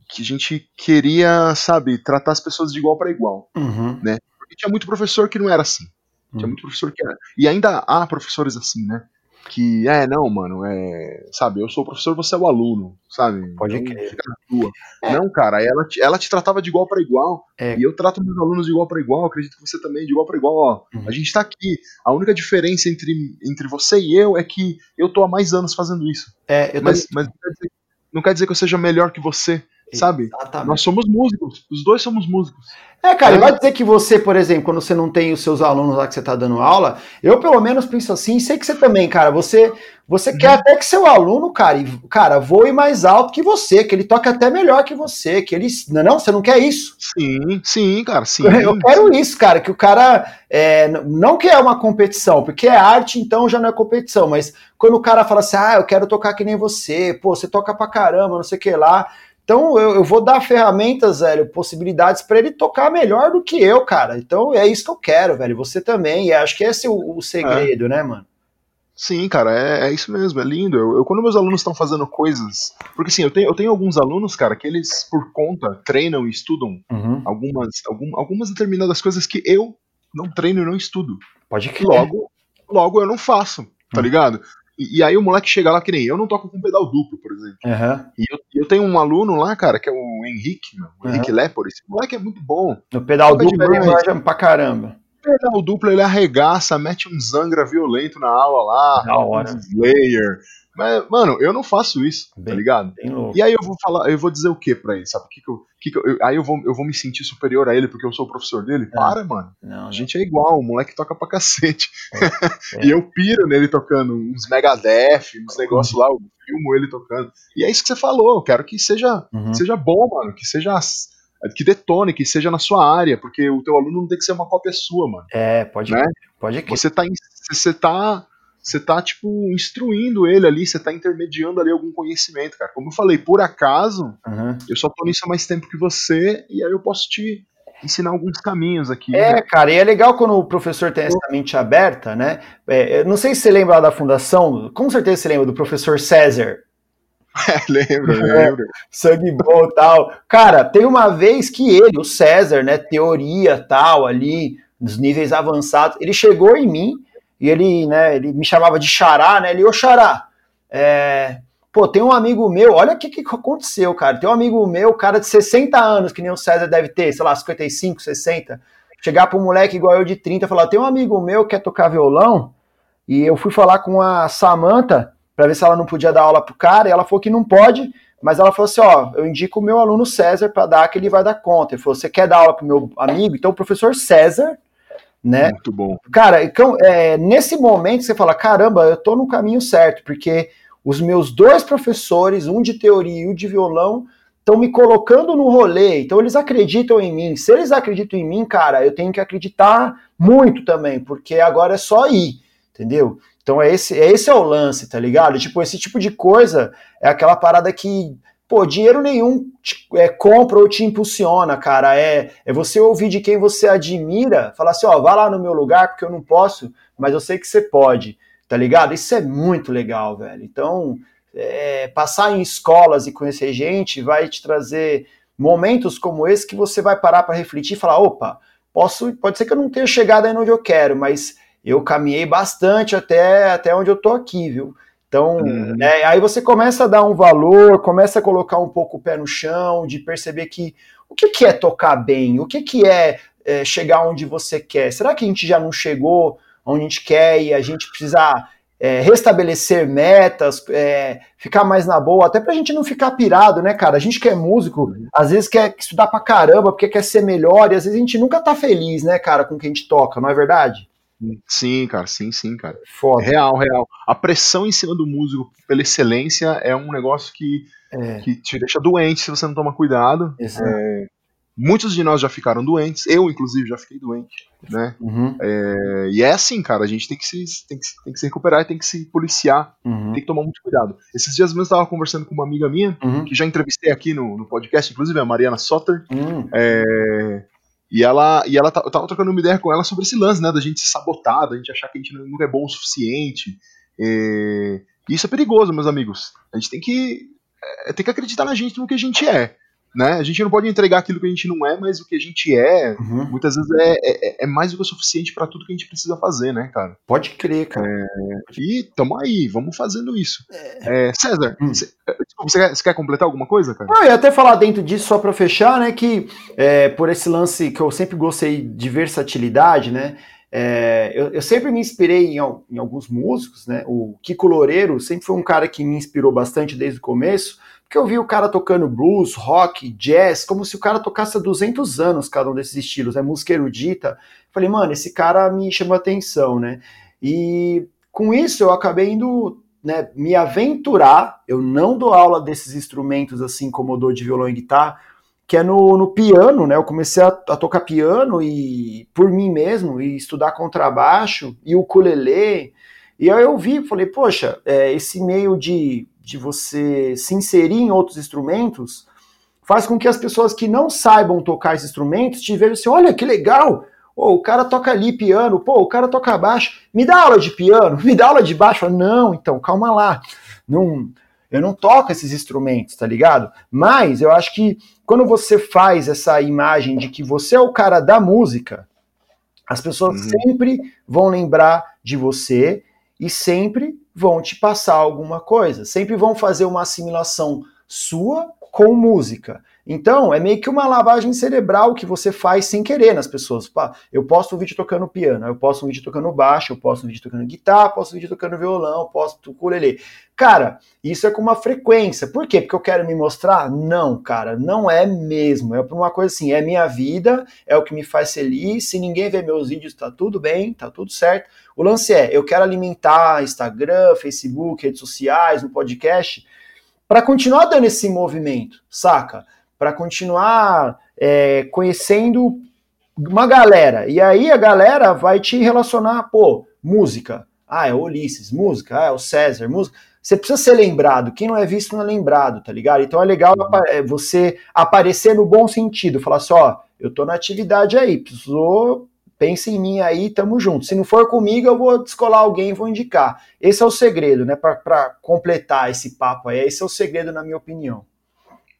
Speaker 1: que a gente queria, sabe, tratar as pessoas de igual para igual.
Speaker 2: Uhum.
Speaker 1: Porque tinha muito professor que não era assim. Tinha
Speaker 2: Hum.
Speaker 1: muito professor que era. E ainda há professores assim, né? Que, é, não, mano, é. Sabe, eu sou o professor, você é o aluno, sabe?
Speaker 2: Pode
Speaker 1: Então,
Speaker 2: crer.
Speaker 1: Fica na tua.
Speaker 2: É.
Speaker 1: Não, cara, ela te, ela te tratava de igual para igual.
Speaker 2: É.
Speaker 1: E eu trato meus alunos de igual para igual, acredito que você também de igual para igual, ó.
Speaker 2: Uhum.
Speaker 1: A gente tá aqui. A única diferença entre, entre você e eu é que eu tô há mais anos fazendo isso.
Speaker 2: É, eu
Speaker 1: Mas,
Speaker 2: também.
Speaker 1: mas não, quer dizer, não quer dizer que eu seja melhor que você, sabe?
Speaker 2: Exatamente.
Speaker 1: Nós somos músicos, os dois somos músicos.
Speaker 2: É, cara,
Speaker 1: É.
Speaker 2: e vai dizer que você, por exemplo, quando você não tem os seus alunos lá que você tá dando aula, eu pelo menos penso assim, e sei que você também, cara, você você quer até que seu aluno, cara, e, cara, voe mais alto que você, que ele toque até melhor que você, que ele, não, não, você não quer isso?
Speaker 1: Sim, sim, cara, sim.
Speaker 2: Eu quero isso, cara, que o cara é, não quer uma competição, porque é arte, então já não é competição, mas quando o cara fala assim, ah, eu quero tocar que nem você, pô, você toca pra caramba, não sei o que lá. Então eu, eu vou dar ferramentas, velho, possibilidades pra ele tocar melhor do que eu, cara. Então é isso que eu quero, velho. Você também. E acho que esse é o, o segredo, né, mano?
Speaker 1: Sim, cara, é, é isso mesmo, é lindo. Eu, eu- quando meus alunos estão fazendo coisas. Porque assim, eu tenho, eu tenho alguns alunos, cara, que eles, por conta, treinam e estudam
Speaker 2: Uhum.
Speaker 1: algumas, algum- algumas determinadas coisas que eu não treino e não estudo.
Speaker 2: Pode crer.
Speaker 1: Logo, logo eu não faço, tá
Speaker 2: Hum.
Speaker 1: ligado? E, e aí o moleque chega lá que nem eu não toco com pedal duplo, por exemplo.
Speaker 2: Aham.
Speaker 1: E eu, eu tenho um aluno lá, cara, que é o Henrique, meu, o
Speaker 2: Aham.
Speaker 1: Henrique Lepore. Esse moleque é muito bom.
Speaker 2: No pedal
Speaker 1: Toca
Speaker 2: duplo ele manja pra caramba.
Speaker 1: Pedal duplo ele arregaça, mete um zangra violento na aula lá,
Speaker 2: Da hora.
Speaker 1: um Slayer. Mas, mano, eu não faço isso, tá
Speaker 2: Bem-
Speaker 1: ligado?
Speaker 2: Bem louco.
Speaker 1: E aí eu vou falar, eu vou dizer o que pra ele, sabe? O que que eu, que que eu- aí eu vou, eu vou me sentir superior a ele porque eu sou o professor dele? Para, mano.
Speaker 2: Não,
Speaker 1: A gente é igual, o moleque toca pra cacete.
Speaker 2: É.
Speaker 1: e eu piro nele tocando uns Megadeth, uns negócios lá, eu filmo ele tocando. E é isso que você falou, eu quero que seja,
Speaker 2: Uhum.
Speaker 1: que seja bom, mano, que seja que detone, que seja na sua área, porque o teu aluno não tem que ser uma cópia sua, mano.
Speaker 2: É, pode
Speaker 1: Né?
Speaker 2: Pode crer.
Speaker 1: Você tá, você tá, você tá tipo instruindo ele ali, você tá intermediando ali algum conhecimento, cara. Como eu falei, por acaso,
Speaker 2: Uhum.
Speaker 1: eu só tô nisso há mais tempo que você e aí eu posso te ensinar alguns caminhos aqui.
Speaker 2: É,
Speaker 1: né?
Speaker 2: cara, e é legal quando o professor tem essa mente aberta, né? É, eu não sei se você lembra lá da fundação, com certeza você lembra do professor César,
Speaker 1: lembro,
Speaker 2: É.
Speaker 1: lembro.
Speaker 2: sangue bom e tal. Cara, tem uma vez que ele, o César, né, teoria tal, ali, nos níveis avançados, ele chegou em mim e ele, né, ele me chamava de Xará, né? Ele, ô Xará, é, pô, tem um amigo meu, olha o que, que aconteceu, cara. Tem um amigo meu, cara de 60 anos, que nem o César deve ter, sei lá, 55, 60. Chegar pra um moleque igual eu de 30 e falar: tem um amigo meu que quer tocar violão, e eu fui falar com a Samantha para ver se ela não podia dar aula pro cara, e ela falou que não pode, mas ela falou assim: ó, eu indico o meu aluno César para dar, que ele vai dar conta. Ele falou: você quer dar aula pro meu amigo? Então o professor César, né?
Speaker 1: Muito bom.
Speaker 2: Cara, então, é, nesse momento você fala: caramba, eu tô no caminho certo, porque os meus dois professores, um de teoria e um de violão, estão me colocando no rolê, então eles acreditam em mim. Se eles acreditam em mim, cara, eu tenho que acreditar muito também, porque agora é só ir, entendeu? Então é esse, é esse é o lance, tá ligado? Tipo, esse tipo de coisa é aquela parada que, pô, dinheiro nenhum te, é, compra ou te impulsiona, cara. É, é você ouvir de quem você admira, falar assim, ó, vá lá no meu lugar, porque eu não posso, mas eu sei que você pode, tá ligado? Isso é muito legal, velho. Então, é, passar em escolas e conhecer gente vai te trazer momentos como esse que você vai parar para refletir e falar, opa, posso, pode ser que eu não tenha chegado aí onde eu quero, mas eu caminhei bastante até, até onde eu tô aqui, viu? Então,
Speaker 1: Uhum.
Speaker 2: né, aí você começa a dar um valor, começa a colocar um pouco o pé no chão, de perceber que o que, que é tocar bem, o que, que é, é chegar onde você quer. Será que a gente já não chegou onde a gente quer e a gente precisa é, restabelecer metas, é, ficar mais na boa, até pra gente não ficar pirado, né, cara? A gente que é músico, às vezes quer estudar pra caramba, porque quer ser melhor, e às vezes a gente nunca tá feliz, né, cara, com o que a gente toca, não é verdade?
Speaker 1: Sim, cara, sim, sim, cara.
Speaker 2: Foda.
Speaker 1: Real, real. A pressão em cima do músico pela excelência é um negócio que,
Speaker 2: É,
Speaker 1: que te deixa doente se você não toma cuidado. É, Muitos de nós já ficaram doentes, eu inclusive já fiquei doente, né? Uhum. É, e é assim, cara, a gente tem que, se, tem, que, tem que se recuperar e tem que se policiar, uhum. tem que tomar muito cuidado. Esses dias mesmo eu estava conversando com uma amiga minha, uhum. que já entrevistei aqui no, no podcast, inclusive a Mariana Sotter, uhum. é, e ela, e ela eu tava trocando uma ideia com ela sobre esse lance, né, da gente se sabotar, da gente achar que a gente nunca é bom o suficiente. É, e isso é perigoso, meus amigos. A gente tem que, é, tem que acreditar na gente no que a gente é né? A gente não pode entregar aquilo que a gente não é, mas o que a gente é, uhum. muitas vezes é, é, é, mais do que o suficiente para tudo que a gente precisa fazer, né, cara?
Speaker 2: Pode crer, cara.
Speaker 1: É, e tamo aí, vamos fazendo isso. É. é César, hum. você, você, quer, você, quer, completar alguma coisa, cara?
Speaker 2: Não, eu ia até falar dentro disso, só para fechar, né, que é, por esse lance que eu sempre gostei de versatilidade, né, é, eu, eu, sempre me inspirei em, em, alguns músicos, né? O Kiko Loureiro sempre foi um cara que me inspirou bastante desde o começo, porque eu vi o cara tocando blues, rock, jazz, como se o cara tocasse há 200 anos cada um desses estilos, é música erudita. Falei, mano, esse cara me chamou atenção, né? E com isso eu acabei indo né, me aventurar. Eu não dou aula desses instrumentos assim como eu dou de violão e guitarra, que é no, no piano, né? Eu comecei a, a, tocar piano e por mim mesmo, e estudar contrabaixo e o ukulele. E aí eu vi, falei, poxa, é, esse meio de de você se inserir em outros instrumentos, faz com que as pessoas que não saibam tocar esses instrumentos te vejam assim, olha que legal, oh, o cara toca ali piano, pô, o cara toca baixo, me dá aula de piano, me dá aula de baixo. Não, então, calma lá, não, eu não toco esses instrumentos, tá ligado? Mas eu acho que quando você faz essa imagem de que você é o cara da música, as pessoas uhum. sempre vão lembrar de você e sempre vão te passar alguma coisa, sempre vão fazer uma assimilação sua com música. Então, é meio que uma lavagem cerebral que você faz sem querer nas pessoas. Eu posto um vídeo tocando piano, eu posto um vídeo tocando baixo, eu posto um vídeo tocando guitarra, posto um vídeo tocando violão, posto ukulele. Cara, isso é com uma frequência. Por quê? Porque eu quero me mostrar? Não, cara, não é mesmo. É por uma coisa assim, é minha vida, é o que me faz feliz. Se ninguém vê meus vídeos, tá tudo bem, tá tudo certo. O lance é, eu quero alimentar Instagram, Facebook, redes sociais, no podcast, para continuar dando esse movimento, saca? Para continuar é, conhecendo uma galera. E aí a galera vai te relacionar, pô, música. Ah, é o Ulisses, música. Ah, é o César, música. Você precisa ser lembrado. Quem não é visto não é lembrado, tá ligado? Então é legal é, você aparecer no bom sentido. Falar assim, ó, eu tô na atividade aí, precisou pense em mim aí, tamo junto. Se não for comigo, eu vou descolar alguém e vou indicar. Esse é o segredo, né? Para completar esse papo aí. Esse é o segredo, na minha opinião.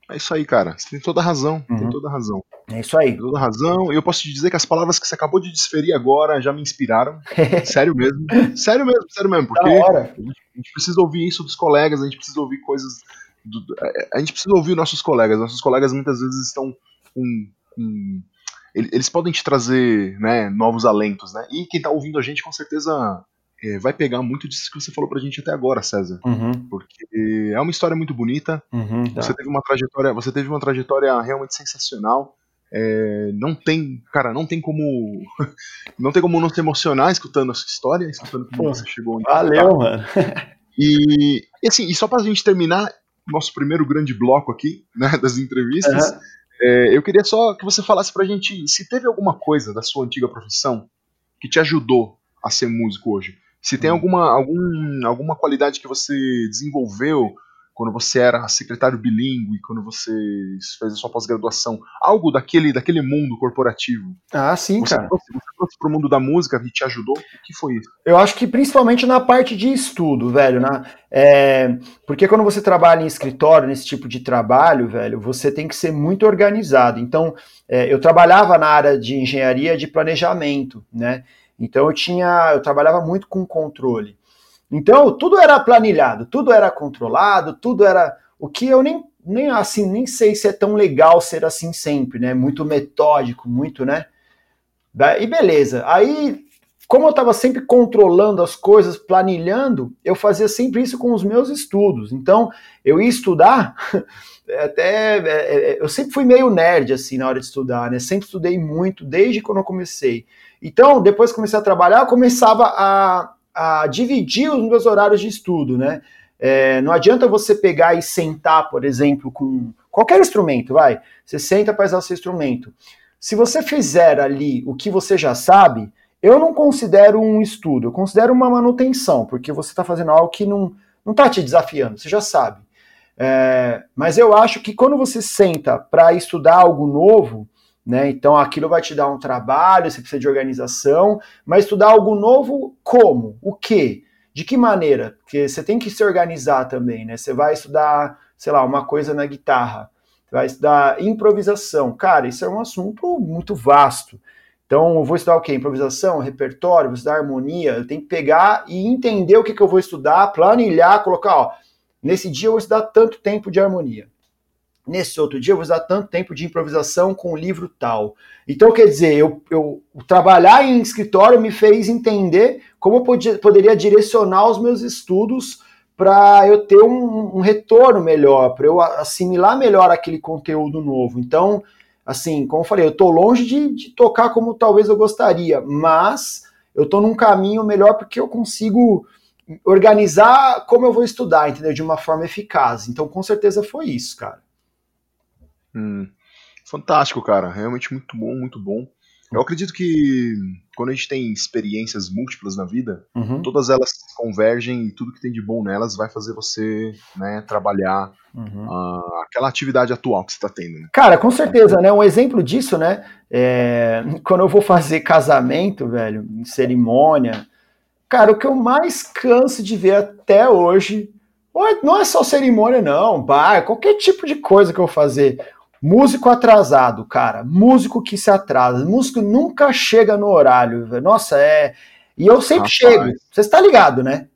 Speaker 1: É isso aí, cara. Você tem toda a razão. Uhum. Tem toda a razão.
Speaker 2: É isso aí.
Speaker 1: Tem toda a razão. E eu posso te dizer que as palavras que você acabou de desferir agora já me inspiraram. sério mesmo. Sério mesmo, sério mesmo. Porque a gente, a gente, precisa ouvir isso dos colegas, a gente precisa ouvir coisas. Do, a gente precisa ouvir nossos colegas. Nossos colegas muitas vezes estão com. com eles podem te trazer né, novos alentos, né? E quem está ouvindo a gente com certeza é, vai pegar muito disso que você falou pra gente até agora, César. Uhum. Porque é uma história muito bonita. Uhum, tá. Você teve uma trajetória, você teve uma trajetória realmente sensacional. É, não tem, cara, não tem como, não tem como não se emocionar escutando a sua história, escutando como Pô, você chegou.
Speaker 2: Valeu, tá. mano.
Speaker 1: E, e, assim, e só pra gente terminar nosso primeiro grande bloco aqui, né, das entrevistas, uhum. é, eu queria só que você falasse pra gente se teve alguma coisa da sua antiga profissão que te ajudou a ser músico hoje. Se tem hum. alguma, algum, alguma qualidade que você desenvolveu quando você era secretário bilíngue, quando você fez a sua pós-graduação, algo daquele, daquele mundo corporativo.
Speaker 2: Ah, sim,
Speaker 1: você
Speaker 2: cara.
Speaker 1: Trouxe, você trouxe pro mundo da música e te ajudou? O que foi isso?
Speaker 2: Eu acho que principalmente na parte de estudo, velho, né? É, porque quando você trabalha em escritório, nesse tipo de trabalho, velho, você tem que ser muito organizado. Então, é, eu trabalhava na área de engenharia de planejamento, né? Então eu tinha, eu trabalhava muito com controle. Então tudo era planilhado, tudo era controlado, tudo era o que eu nem nem assim nem sei se é tão legal ser assim sempre, né? Muito metódico, muito, né? E beleza. Aí como eu estava sempre controlando as coisas, planilhando, eu fazia sempre isso com os meus estudos. Então, eu ia estudar, até é, é, eu sempre fui meio nerd assim na hora de estudar, né? Sempre estudei muito desde quando eu comecei. Então, depois que comecei a trabalhar, eu começava a, a dividir os meus horários de estudo, né? É, não adianta você pegar e sentar, por exemplo, com, qualquer instrumento, vai. Você senta para usar seu instrumento. Se você fizer ali o que você já sabe, eu não considero um estudo, eu considero uma manutenção, porque você está fazendo algo que não está te desafiando, você já sabe. É, mas eu acho que quando você senta para estudar algo novo, né, então aquilo vai te dar um trabalho, você precisa de organização, mas estudar algo novo como? O quê? De que maneira? Porque você tem que se organizar também, né? Você vai estudar, sei lá, uma coisa na guitarra, vai estudar improvisação. Cara, isso é um assunto muito vasto. Então, eu vou estudar o quê? Improvisação, repertório, vou estudar harmonia. Eu tenho que pegar e entender o que, que eu vou estudar, planilhar, colocar, ó, nesse dia eu vou estudar tanto tempo de harmonia. Nesse outro dia eu vou estudar tanto tempo de improvisação com o livro tal. Então, quer dizer, eu, eu trabalhar em escritório me fez entender como eu podia, poderia direcionar os meus estudos para eu ter um, um retorno melhor, para eu assimilar melhor aquele conteúdo novo. Então, assim, como eu falei, eu estou longe de, de, tocar como talvez eu gostaria, mas eu estou num caminho melhor porque eu consigo organizar como eu vou estudar, entendeu? De uma forma eficaz. Então, com certeza foi isso, cara.
Speaker 1: Hum, fantástico, cara. Realmente muito bom, muito bom. Eu acredito que quando a gente tem experiências múltiplas na vida, uhum. todas elas convergem e tudo que tem de bom nelas vai fazer você né, trabalhar uhum. uh, aquela atividade atual que você está tendo. Né?
Speaker 2: Cara, com certeza, né? Um exemplo disso, né? É, quando eu vou fazer casamento, velho, em cerimônia, cara, o que eu mais canso de ver até hoje, não é só cerimônia, não, bar, qualquer tipo de coisa que eu vou fazer Músico atrasado, cara. Músico que se atrasa. Músico nunca chega no horário. Nossa, é. E eu sempre Rapaz. chego. Você está ligado, né?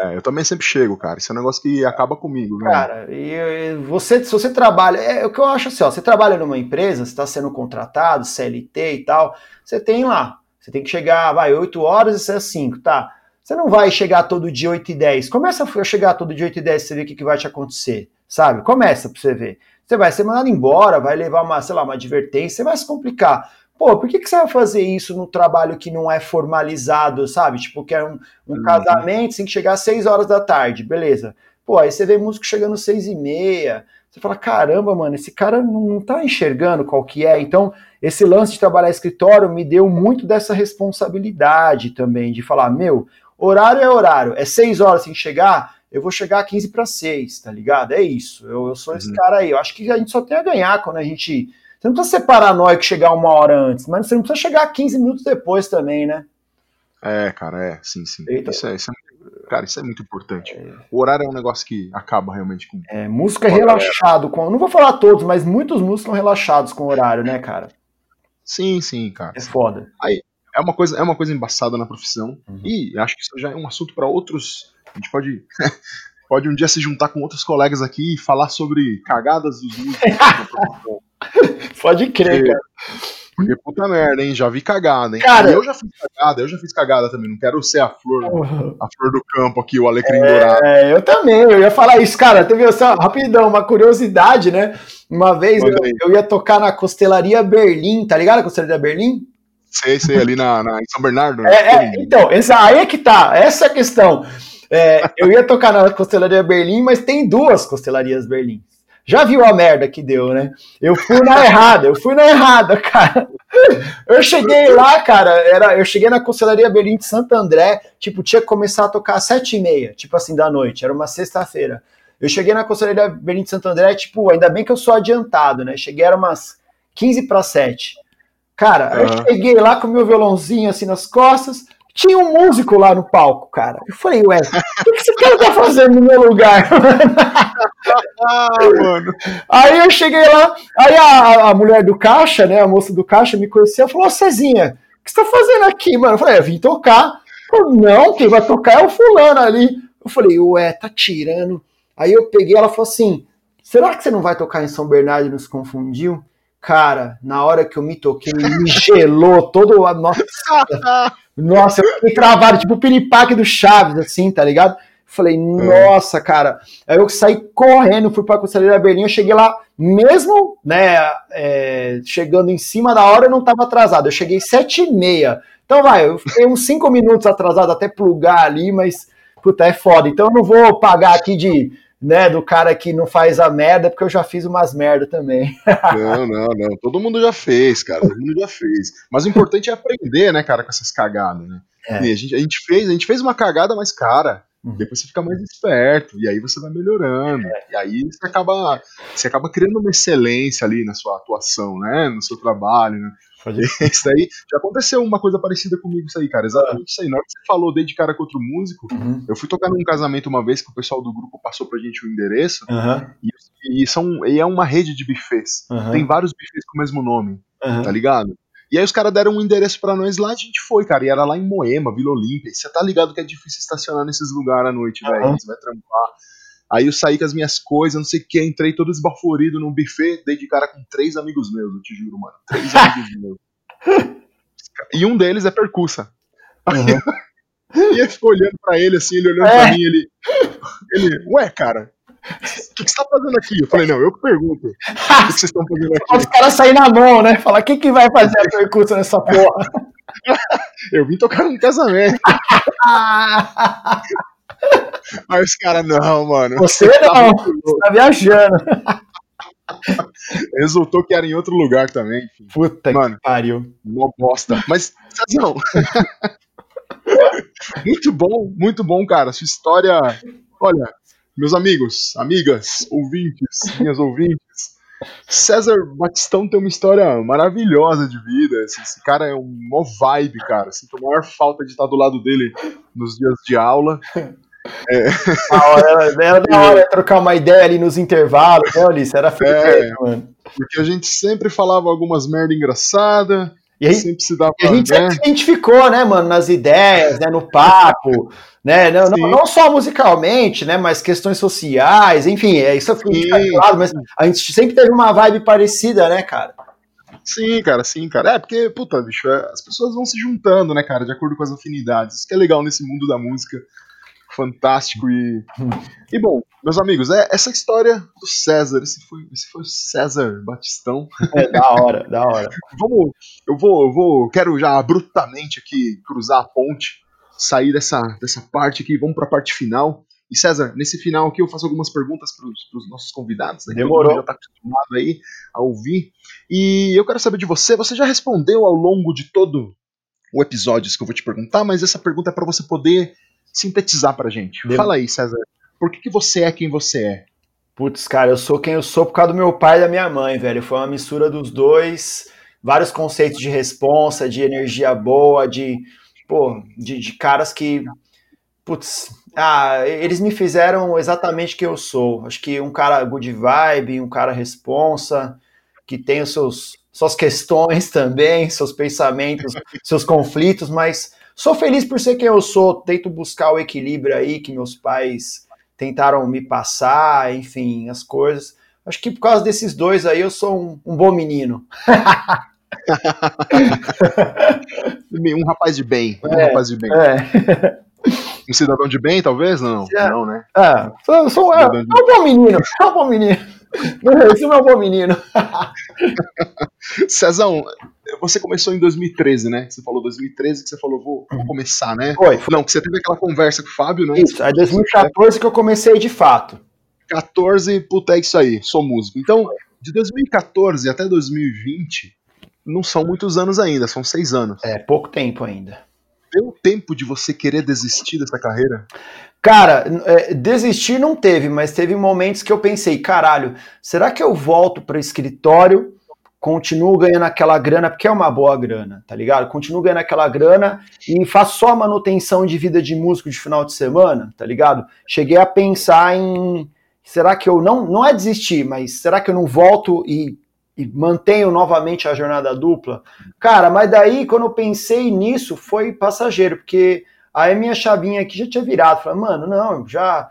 Speaker 1: É, eu também sempre chego, cara. Isso é um negócio que acaba comigo.
Speaker 2: Né? Cara, e, você, se você trabalha. É, é o que eu acho assim, ó. Você trabalha numa empresa, você está sendo contratado, CLT e tal. Você tem lá. Você tem que chegar, vai, 8 horas e você é 5, tá? Você não vai chegar todo dia 8 e 10. Começa a chegar todo dia 8 e 10 pra você ver o que, que vai te acontecer, sabe? Começa pra você ver. Você vai ser mandado embora, vai levar uma, sei lá, uma advertência, vai se complicar. Pô, por que, que você vai fazer isso no trabalho que não é formalizado, sabe? Tipo, que é um, um uhum. casamento, tem que chegar às 6 horas da tarde, beleza. Pô, aí você vê músico chegando às 6 e meia. Você fala, caramba, mano, esse cara não, não tá enxergando qual que é. Então, esse lance de trabalhar escritório me deu muito dessa responsabilidade também, de falar, meu, horário é horário, é 6 horas sem chegar, eu vou chegar a 15 para 6, tá ligado? É isso. Eu, eu sou esse uhum. cara aí. Eu acho que a gente só tem a ganhar quando a gente. Você não precisa ser paranoico chegar uma hora antes, mas você não precisa chegar 15 minutos depois também, né?
Speaker 1: É, cara, é, sim, sim. Eita. Isso é, isso é, cara, isso é muito importante. É. O horário é um negócio que acaba realmente com.
Speaker 2: É, música é relaxado. Com, não vou falar todos, mas muitos músicos são relaxados com o horário, né, cara?
Speaker 1: Sim, sim, cara.
Speaker 2: É foda.
Speaker 1: Aí, é uma coisa, é uma coisa embaçada na profissão. Uhum. E acho que isso já é um assunto para outros a gente pode, pode um dia se juntar com outros colegas aqui e falar sobre cagadas dos músicos.
Speaker 2: pode crer, porque, cara.
Speaker 1: Porque puta merda, hein? Já vi cagada, hein? Cara, eu já fiz cagada, eu já fiz cagada também. Não quero ser a flor, a flor do campo aqui, o alecrim é, dourado.
Speaker 2: É, eu também, eu ia falar isso, cara. Teve só, rapidão, uma curiosidade, né? Uma vez eu, eu, ia tocar na Costelaria Berlim, tá ligado a Costelaria Berlim?
Speaker 1: Sei, sei, ali na, na em São Bernardo.
Speaker 2: Né? É, é, então, essa, aí é que tá, essa é a questão. É, eu ia tocar na Costelaria Berlim, mas tem duas Costelarias Berlim. Já viu a merda que deu, né? Eu fui na errada, eu fui na errada, cara. Eu cheguei lá, cara, era, eu cheguei na Costelaria Berlim de Santo André, tipo, tinha que começar a tocar às sete e meia, tipo assim, da noite, era uma sexta-feira. Eu cheguei na Costelaria Berlim de Santo André, tipo, ainda bem que eu sou adiantado, né? Cheguei, era umas 15 para 7. Cara, uhum. eu cheguei lá com meu violãozinho assim nas costas, tinha um músico lá no palco, cara. Eu falei, ué, o que, esse cara tá fazendo no meu lugar? ah, mano. Aí eu cheguei lá, aí a, a mulher do caixa, né, a moça do caixa me conheceu e falou, Cezinha, o que você tá fazendo aqui, mano? Eu falei, eu vim tocar. Falei, não, quem vai tocar é o fulano ali. Eu falei, ué, tá tirando. Aí eu peguei, ela falou assim, será que você não vai tocar em São Bernardo e nos confundiu? Cara, na hora que eu me toquei, me gelou todo a nossa. Nossa, eu fiquei travado, tipo o piripaque do Chaves, assim, tá ligado? Falei, nossa, cara. Aí eu saí correndo, fui pra Conselheira Berlim, eu cheguei lá, mesmo, né, é, chegando em cima da hora, eu não tava atrasado. Eu cheguei sete e meia. Então vai, eu fiquei uns cinco minutos atrasado até plugar ali, mas, puta, é foda. Então eu não vou pagar aqui de né, do cara que não faz a merda, porque eu já fiz umas merda também.
Speaker 1: Não, não, não. Todo mundo já fez, cara. Todo mundo já fez. Mas o importante é aprender, né, cara, com essas cagadas, né? É. A, gente, a, gente fez, a gente fez uma cagada, mas, cara, uhum. depois você fica mais esperto, e aí você vai melhorando. É. E aí você acaba, você acaba criando uma excelência ali na sua atuação, né? No seu trabalho, né? Isso daí já aconteceu uma coisa parecida comigo, isso aí, cara. Exatamente isso aí. Na hora que você falou desde cara com outro músico, uhum. eu fui tocar num casamento uma vez que o pessoal do grupo passou pra gente o endereço. Uhum. E, e, são, e é uma rede de buffets. Uhum. Tem vários buffets com o mesmo nome, tá ligado? E aí os caras deram um endereço para nós lá, a gente foi, cara. E era lá em Moema, Vila Olímpia. Você tá ligado que é difícil estacionar nesses lugares à noite, velho. Você vai trampar. Aí eu saí com as minhas coisas, não sei o que, entrei todo esbaforido num buffet, dei de cara com três amigos meus, eu te juro, mano. Três amigos meus. E um deles é percussa. Uhum. e ele ficou olhando pra ele assim, ele olhando é. pra mim, ele. Ele, ué, cara, o que, que você tá fazendo aqui? Eu falei, não, eu que pergunto. O que, que vocês estão fazendo aqui?
Speaker 2: Os caras saem na mão, né? Falar, quem que vai fazer a percussa nessa porra?
Speaker 1: eu vim tocar num casamento. Aí os caras, não, mano.
Speaker 2: Você não, você tá viajando.
Speaker 1: Resultou que era em outro lugar também. Enfim.
Speaker 2: Puta mano, que pariu.
Speaker 1: Uma bosta. Mas, não. muito bom, muito bom, cara. Sua história. Olha, meus amigos, amigas, ouvintes, minhas ouvintes. César Batistão tem uma história maravilhosa de vida. Esse, esse cara é um mó vibe, cara. Sinto a maior falta de estar do lado dele nos dias de aula.
Speaker 2: É. Hora, era da hora trocar uma ideia ali nos intervalos, né, Ulisses? Era
Speaker 1: perfeito, é, mano. Porque a gente sempre falava algumas merda engraçada.
Speaker 2: E a gente, sempre se dava, e a gente né? sempre se identificou, né, mano, nas ideias, né, no papo, né, não, não, não, só musicalmente, né, mas questões sociais, enfim, é, isso fica claro, mas a gente sempre teve uma vibe parecida, né, cara?
Speaker 1: Sim, cara, sim, cara. É, porque, puta, bicho, é, as pessoas vão se juntando, né, cara, de acordo com as afinidades. Isso que é legal nesse mundo da música fantástico e. E bom, meus amigos, é essa história do César. Esse foi, esse foi o César Batistão.
Speaker 2: É, da hora, da hora.
Speaker 1: Vamos, eu vou, eu vou, quero já abruptamente aqui cruzar a ponte, sair dessa, dessa parte aqui, vamos para a parte final. E César, nesse final aqui eu faço algumas perguntas para os nossos convidados, né?
Speaker 2: Demorou.
Speaker 1: já está acostumado aí a ouvir. E eu quero saber de você, você já respondeu ao longo de todo o episódio isso que eu vou te perguntar, mas essa pergunta é para você poder sintetizar pra gente. Deu. Fala aí, César. Por que, que você é quem você é?
Speaker 2: Putz, cara, eu sou quem eu sou por causa do meu pai e da minha mãe, velho. Foi uma mistura dos dois, vários conceitos de responsa, de energia boa, de, pô, de, de caras que, putz, ah, eles me fizeram exatamente quem eu sou. Acho que um cara good vibe, um cara responsa, que tem os seus suas questões também, seus pensamentos, seus conflitos, mas Sou feliz por ser quem eu sou, tento buscar o equilíbrio aí que meus pais tentaram me passar, enfim, as coisas. Acho que por causa desses dois aí eu sou um, um bom menino.
Speaker 1: um rapaz de bem, um é, rapaz de bem. É. Um cidadão de bem, talvez? Não, é, não, né?
Speaker 2: É, sou, sou, é, um bom menino, é um bom menino. Esse não é um bom menino.
Speaker 1: Cezão, você começou em 2013, né? Você falou 2013 que você falou, vou, vou começar, né?
Speaker 2: Foi, foi.
Speaker 1: Não, que você teve aquela conversa com o Fábio, né?
Speaker 2: Isso, é 2014 que eu comecei de fato.
Speaker 1: 14, puta, é isso aí, sou músico. Então, de 2014 até 2020, não são muitos anos ainda, são seis anos.
Speaker 2: É, pouco tempo ainda.
Speaker 1: Deu tempo de você querer desistir dessa carreira?
Speaker 2: Cara, é, desistir não teve, mas teve momentos que eu pensei, caralho, será que eu volto para o escritório, continuo ganhando aquela grana, porque é uma boa grana, tá ligado? Continuo ganhando aquela grana e faço só manutenção de vida de músico de final de semana, tá ligado? Cheguei a pensar em, será que eu não, não é desistir, mas será que eu não volto e, e mantenho novamente a jornada dupla? Cara, mas daí quando eu pensei nisso foi passageiro, porque Aí minha chavinha aqui já tinha virado. Falei, mano, não, já.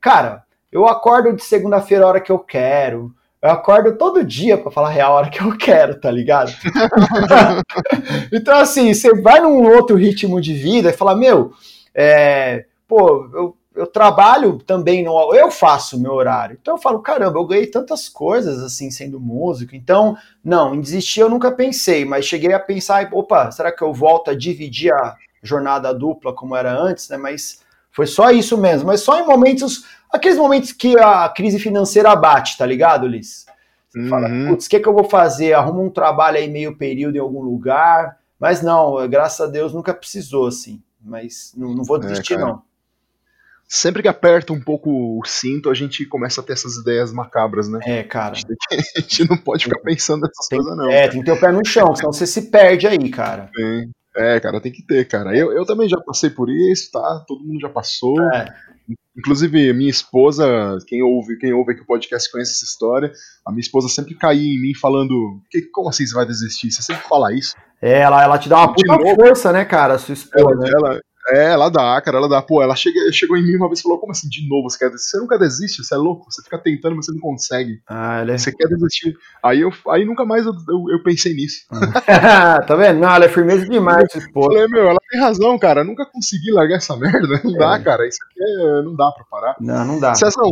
Speaker 2: Cara, eu acordo de segunda-feira a hora que eu quero. Eu acordo todo dia para falar real a hora que eu quero, tá ligado? então, assim, você vai num outro ritmo de vida e fala, meu, é, pô, eu, eu trabalho também no. Eu faço o meu horário. Então eu falo, caramba, eu ganhei tantas coisas assim sendo músico. Então, não, em desistir eu nunca pensei, mas cheguei a pensar, opa, será que eu volto a dividir a jornada dupla como era antes, né? Mas foi só isso mesmo. Mas só em momentos aqueles momentos que a crise financeira bate, tá ligado, Liz? Você uhum. fala, putz, o que, que eu vou fazer? Arruma um trabalho aí meio período em algum lugar. Mas não, graças a Deus nunca precisou, assim. Mas não, não vou é, desistir, é, não.
Speaker 1: Sempre que aperta um pouco o cinto, a gente começa a ter essas ideias macabras, né?
Speaker 2: É, cara.
Speaker 1: A gente, a gente não pode ficar pensando nessas
Speaker 2: tem,
Speaker 1: coisas, não.
Speaker 2: É, tem que ter o pé no chão, senão você se perde aí, cara.
Speaker 1: Tem. É, cara, tem que ter, cara. Eu, eu também já passei por isso, tá? Todo mundo já passou. É. Inclusive, minha esposa, quem ouve, quem ouve aqui o podcast conhece essa história. A minha esposa sempre caía em mim falando: que, como assim você vai desistir? Você sempre fala isso.
Speaker 2: É, ela, ela te dá uma puta força, né, cara, sua esposa.
Speaker 1: Ela, ela, é, ela dá, cara, ela dá. Pô, ela chega, chegou em mim uma vez e falou: Como assim, de novo? Você, quer você nunca desiste, você é louco, você fica tentando, mas você não consegue.
Speaker 2: Ah, ela é...
Speaker 1: Você quer desistir. Aí, eu, aí nunca mais eu, eu, eu pensei nisso.
Speaker 2: tá vendo? Não, ela é firmeza demais,
Speaker 1: pô. Falei, meu, ela tem razão, cara. nunca consegui largar essa merda. Não é. dá, cara. Isso aqui é, não dá pra parar.
Speaker 2: Não, não dá.
Speaker 1: César,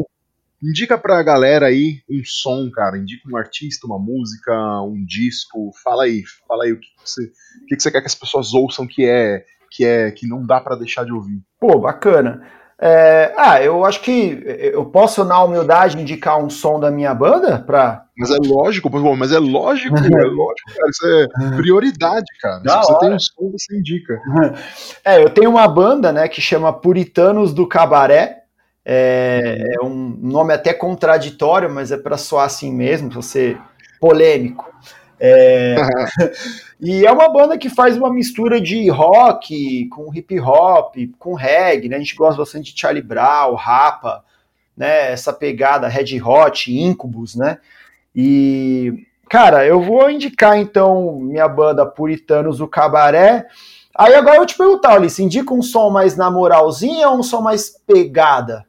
Speaker 1: indica pra galera aí um som, cara. Indica um artista, uma música, um disco. Fala aí, fala aí o que você, o que você quer que as pessoas ouçam que é que é que não dá para deixar de ouvir.
Speaker 2: Pô, bacana. É, ah, eu acho que eu posso, na humildade, indicar um som da minha banda para.
Speaker 1: Mas é lógico, mas é lógico, é lógico, cara. Isso é prioridade, cara. Da Se você hora. tem um som, você indica.
Speaker 2: É, eu tenho uma banda, né, que chama Puritanos do Cabaré. É, é um nome até contraditório, mas é para soar assim mesmo, para ser polêmico. É... e é uma banda que faz uma mistura de rock com hip hop, com reggae, né? A gente gosta bastante de Charlie Brown, Rapa, né? Essa pegada Red Hot, Incubus, né? E, cara, eu vou indicar então minha banda Puritanos do Cabaré. Aí agora eu vou te perguntar, Alice, indica um som mais na moralzinha ou um som mais pegada?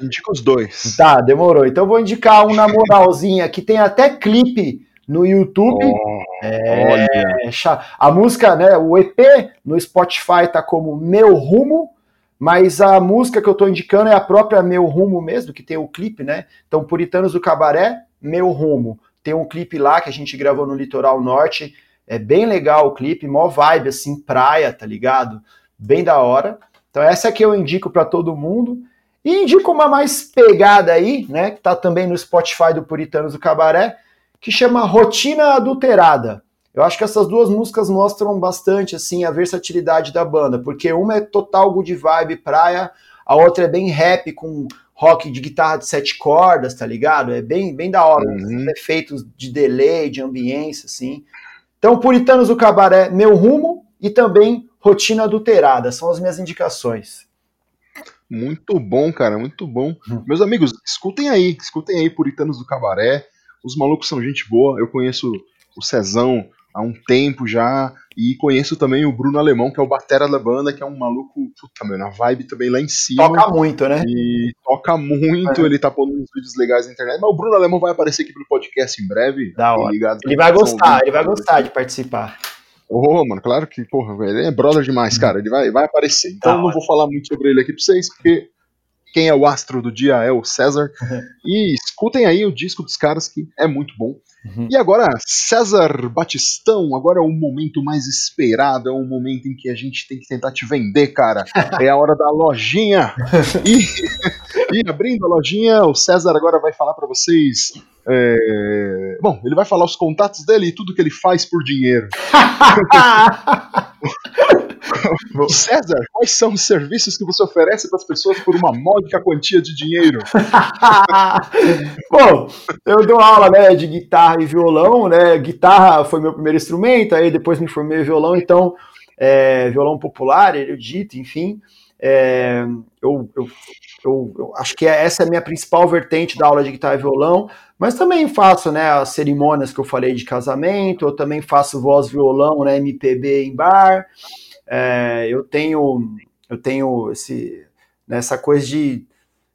Speaker 1: Indica os dois.
Speaker 2: Tá, demorou. Então eu vou indicar um na moralzinha que tem até clipe no YouTube. Oh, é, a música, né, o EP no Spotify tá como Meu Rumo, mas a música que eu tô indicando é a própria Meu Rumo mesmo, que tem o clipe, né? Então, Puritanos do Cabaré, Meu Rumo. Tem um clipe lá que a gente gravou no Litoral Norte. É bem legal o clipe, mó vibe, assim, praia, tá ligado? Bem da hora. Então, essa aqui eu indico para todo mundo. E indico uma mais pegada aí, né? Que tá também no Spotify do Puritanos do Cabaré, que chama Rotina Adulterada. Eu acho que essas duas músicas mostram bastante assim a versatilidade da banda, porque uma é total good vibe praia, a outra é bem rap com rock de guitarra de sete cordas, tá ligado? É bem, bem da hora, uhum. efeitos de delay, de ambiência, assim. Então, Puritanos do Cabaré, Meu Rumo e também Rotina Adulterada, são as minhas indicações.
Speaker 1: Muito bom, cara, muito bom. Uhum. Meus amigos, escutem aí, escutem aí Puritanos do Cabaré. Os malucos são gente boa. Eu conheço o Cezão há um tempo já. E conheço também o Bruno Alemão, que é o batera da banda, que é um maluco, puta, meu, na vibe também lá em cima.
Speaker 2: Toca muito, né?
Speaker 1: E toca muito, é. ele tá pondo uns vídeos legais na internet. Mas o Bruno Alemão vai aparecer aqui pelo podcast em breve.
Speaker 2: Da hora. Ligado, ele vai gostar, ele vai gostar de participar.
Speaker 1: Ô, oh, mano, claro que, porra, ele é brother demais, cara. Ele vai, vai aparecer. Então eu não vou falar muito sobre ele aqui pra vocês, porque quem é o astro do dia é o César. Uhum. E escutem aí o disco dos caras que é muito bom. Uhum. E agora, César Batistão, agora é o momento mais esperado, é o momento em que a gente tem que tentar te vender, cara. É a hora da lojinha. E, e abrindo a lojinha, o César agora vai falar para vocês. É... Bom, ele vai falar os contatos dele e tudo que ele faz por dinheiro. César, quais são os serviços que você oferece para as pessoas por uma módica quantia de dinheiro?
Speaker 2: Bom, eu dou aula né, de guitarra e violão, né? Guitarra foi meu primeiro instrumento, aí depois me formei em violão, então é, violão popular, erudito, enfim. É, eu, eu, eu, eu, acho que essa é a minha principal vertente da aula de guitarra e violão, mas também faço né, as cerimônias que eu falei de casamento, eu também faço voz violão, né, MPB em bar. É, eu tenho eu tenho esse, nessa coisa de,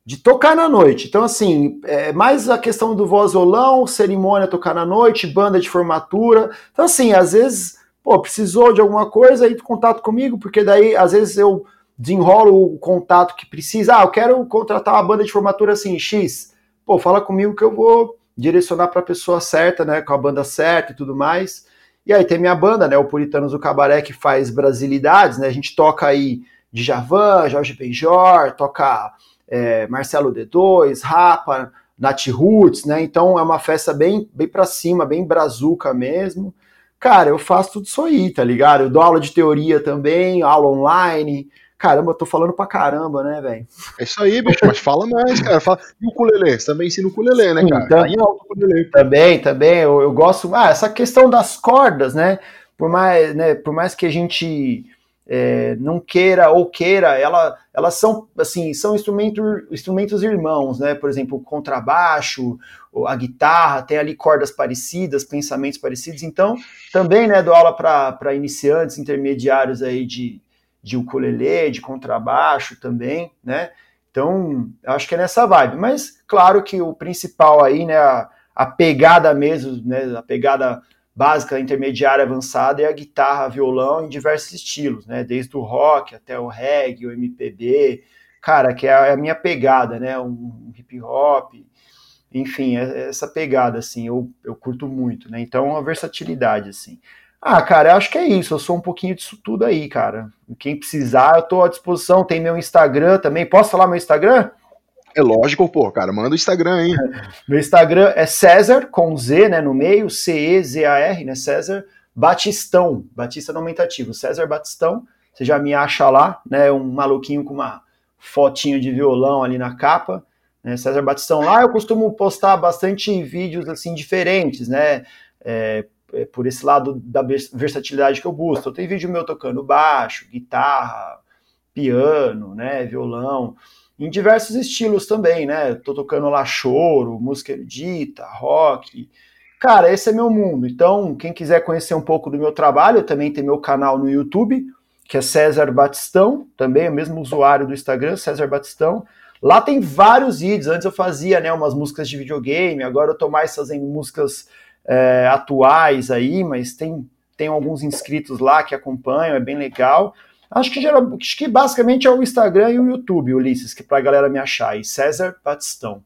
Speaker 2: de tocar na noite. Então, assim, é mais a questão do vozolão, cerimônia tocar na noite, banda de formatura. Então, assim, às vezes, pô, precisou de alguma coisa, aí contato comigo, porque daí, às vezes, eu desenrolo o contato que precisa. Ah, eu quero contratar uma banda de formatura assim, X. Pô, fala comigo que eu vou direcionar para a pessoa certa, né, com a banda certa e tudo mais. E aí tem minha banda, né, o Puritanos do Cabaré, que faz brasilidades, né? A gente toca aí Djavan, Jorge Benjor, toca é, Marcelo D2, Rapa, Nat Roots, né? Então é uma festa bem, bem pra cima, bem brazuca mesmo. Cara, eu faço tudo isso aí, tá ligado? Eu dou aula de teoria também, aula online. Caramba, eu tô falando pra caramba, né, velho?
Speaker 1: É isso aí, bicho, mas fala mais, cara. Fala... E o ukulele? Você também ensina o ukulele, né, cara?
Speaker 2: Então, tá ukulele. Também, também. Eu, eu gosto. Ah, essa questão das cordas, né? Por mais, né, por mais que a gente é, não queira ou queira, ela, elas são assim são instrumento, instrumentos irmãos, né? Por exemplo, o contrabaixo, a guitarra tem ali cordas parecidas, pensamentos parecidos. Então, também, né, dou aula para iniciantes, intermediários aí de, de ukulele, de contrabaixo também, né? Então, acho que é nessa vibe. Mas, claro que o principal aí, né, a, a pegada mesmo, né, a pegada básica, intermediária, avançada é a guitarra, violão em diversos estilos, né? Desde o rock até o reggae, o MPB, cara, que é a, é minha pegada, né? Um, hip hop, enfim, é, é essa pegada, assim, eu, eu curto muito, né? Então, a versatilidade, assim. Ah, cara, eu acho que é isso. Eu sou um pouquinho disso tudo aí, cara. Quem precisar, eu tô à disposição. Tem meu Instagram também. Posso falar meu Instagram?
Speaker 1: É lógico, pô, cara, manda o Instagram, hein?
Speaker 2: Meu Instagram é César, com Z, né, no meio, C-E-Z-A-R, né, César Batistão, Batista nomentativo, César Batistão, você já me acha lá, né, um maluquinho com uma fotinho de violão ali na capa, né, César Batistão. Lá eu costumo postar bastante vídeos, assim, diferentes, né, é, é, por esse lado da versatilidade que eu busco. Eu tenho vídeo meu tocando baixo, guitarra, piano, né, violão, em diversos estilos também, né? tô tocando lá choro, música erudita, rock. Cara, esse é meu mundo. Então, quem quiser conhecer um pouco do meu trabalho, também tem meu canal no YouTube, que é César Batistão, também é o mesmo usuário do Instagram, César Batistão. Lá tem vários vídeos. Antes eu fazia né, umas músicas de videogame, agora eu tô mais fazendo músicas é, atuais aí, mas tem, tem alguns inscritos lá que acompanham, é bem legal. Acho que, geral, acho que basicamente é o Instagram e o YouTube, Ulisses, que pra galera me achar. E César Batistão.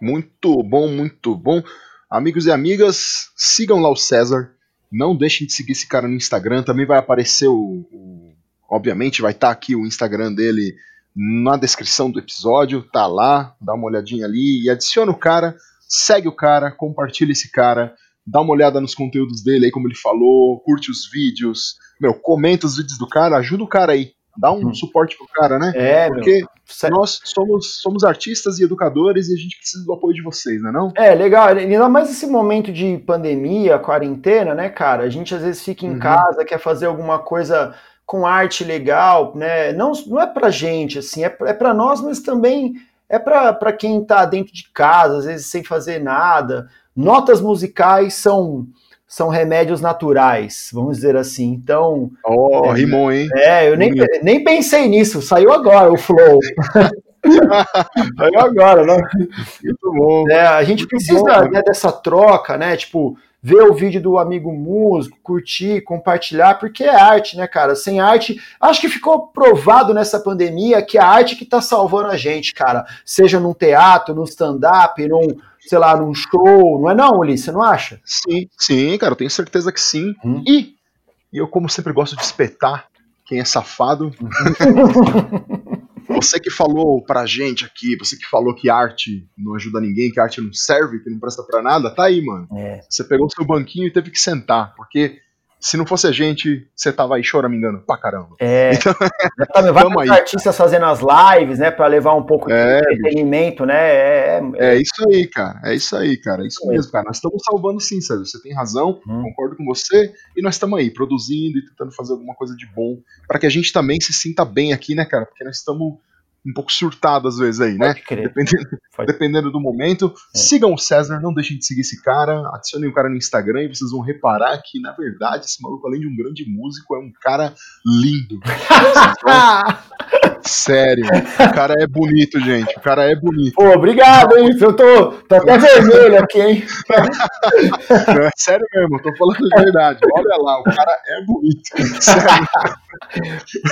Speaker 1: Muito bom, muito bom. Amigos e amigas, sigam lá o César. Não deixem de seguir esse cara no Instagram. Também vai aparecer o. o obviamente, vai estar tá aqui o Instagram dele na descrição do episódio. Tá lá, dá uma olhadinha ali e adiciona o cara. Segue o cara, compartilha esse cara dá uma olhada nos conteúdos dele aí, como ele falou, curte os vídeos, meu, comenta os vídeos do cara, ajuda o cara aí. Dá um hum. suporte pro cara, né?
Speaker 2: É,
Speaker 1: Porque meu, nós somos, somos artistas e educadores e a gente precisa do apoio de vocês, né não?
Speaker 2: É, legal. Ainda mais esse momento de pandemia, quarentena, né, cara? A gente às vezes fica em uhum. casa, quer fazer alguma coisa com arte legal, né? Não, não é pra gente, assim, é, é pra nós, mas também é pra, quem tá dentro de casa, às vezes sem fazer nada. Notas musicais são são remédios naturais, vamos dizer assim. Então.
Speaker 1: Oh, é, rimou, hein?
Speaker 2: É, eu nem, nem pensei nisso, saiu agora o flow. saiu agora, né? Muito bom. É, a gente precisa bom, né, dessa troca, né? Tipo, ver o vídeo do amigo músico, curtir, compartilhar, porque é arte, né, cara? Sem arte, acho que ficou provado nessa pandemia que é a arte que tá salvando a gente, cara. Seja num teatro, num stand-up, num sei lá, num show, não é não, Ulisses, você não acha?
Speaker 1: Sim, sim, cara, eu tenho certeza que sim. Hum. E, e eu, como sempre, gosto de espetar quem é safado. você que falou pra gente aqui, você que falou que arte não ajuda ninguém, que arte não serve, que não presta pra nada, tá aí, mano. É. Você pegou o seu banquinho e teve que sentar, porque se não fosse a gente, você tava aí choramingando pra caramba.
Speaker 2: É. Então, também vários artistas fazendo as lives, né, para levar um pouco é, de entretenimento, né?
Speaker 1: É, é, é, isso aí, cara. É isso aí, cara. É isso mesmo, cara. Nós estamos salvando sim, Sérgio. Você tem razão, hum. concordo com você. E nós estamos aí, produzindo e tentando fazer alguma coisa de bom para que a gente também se sinta bem aqui, né, cara? Porque nós estamos um pouco surtado às vezes aí, né? Dependendo, dependendo, do momento. É. Sigam o César, não deixem de seguir esse cara, adicionem o cara no Instagram e vocês vão reparar que, na verdade, esse maluco, além de um grande músico, é um cara lindo. Sério, o cara é bonito, gente. O cara é bonito.
Speaker 2: Pô, obrigado, hein? Eu tô, tô até vermelho aqui, hein?
Speaker 1: É sério mesmo, tô falando de verdade. Olha lá, o cara é bonito. Sério.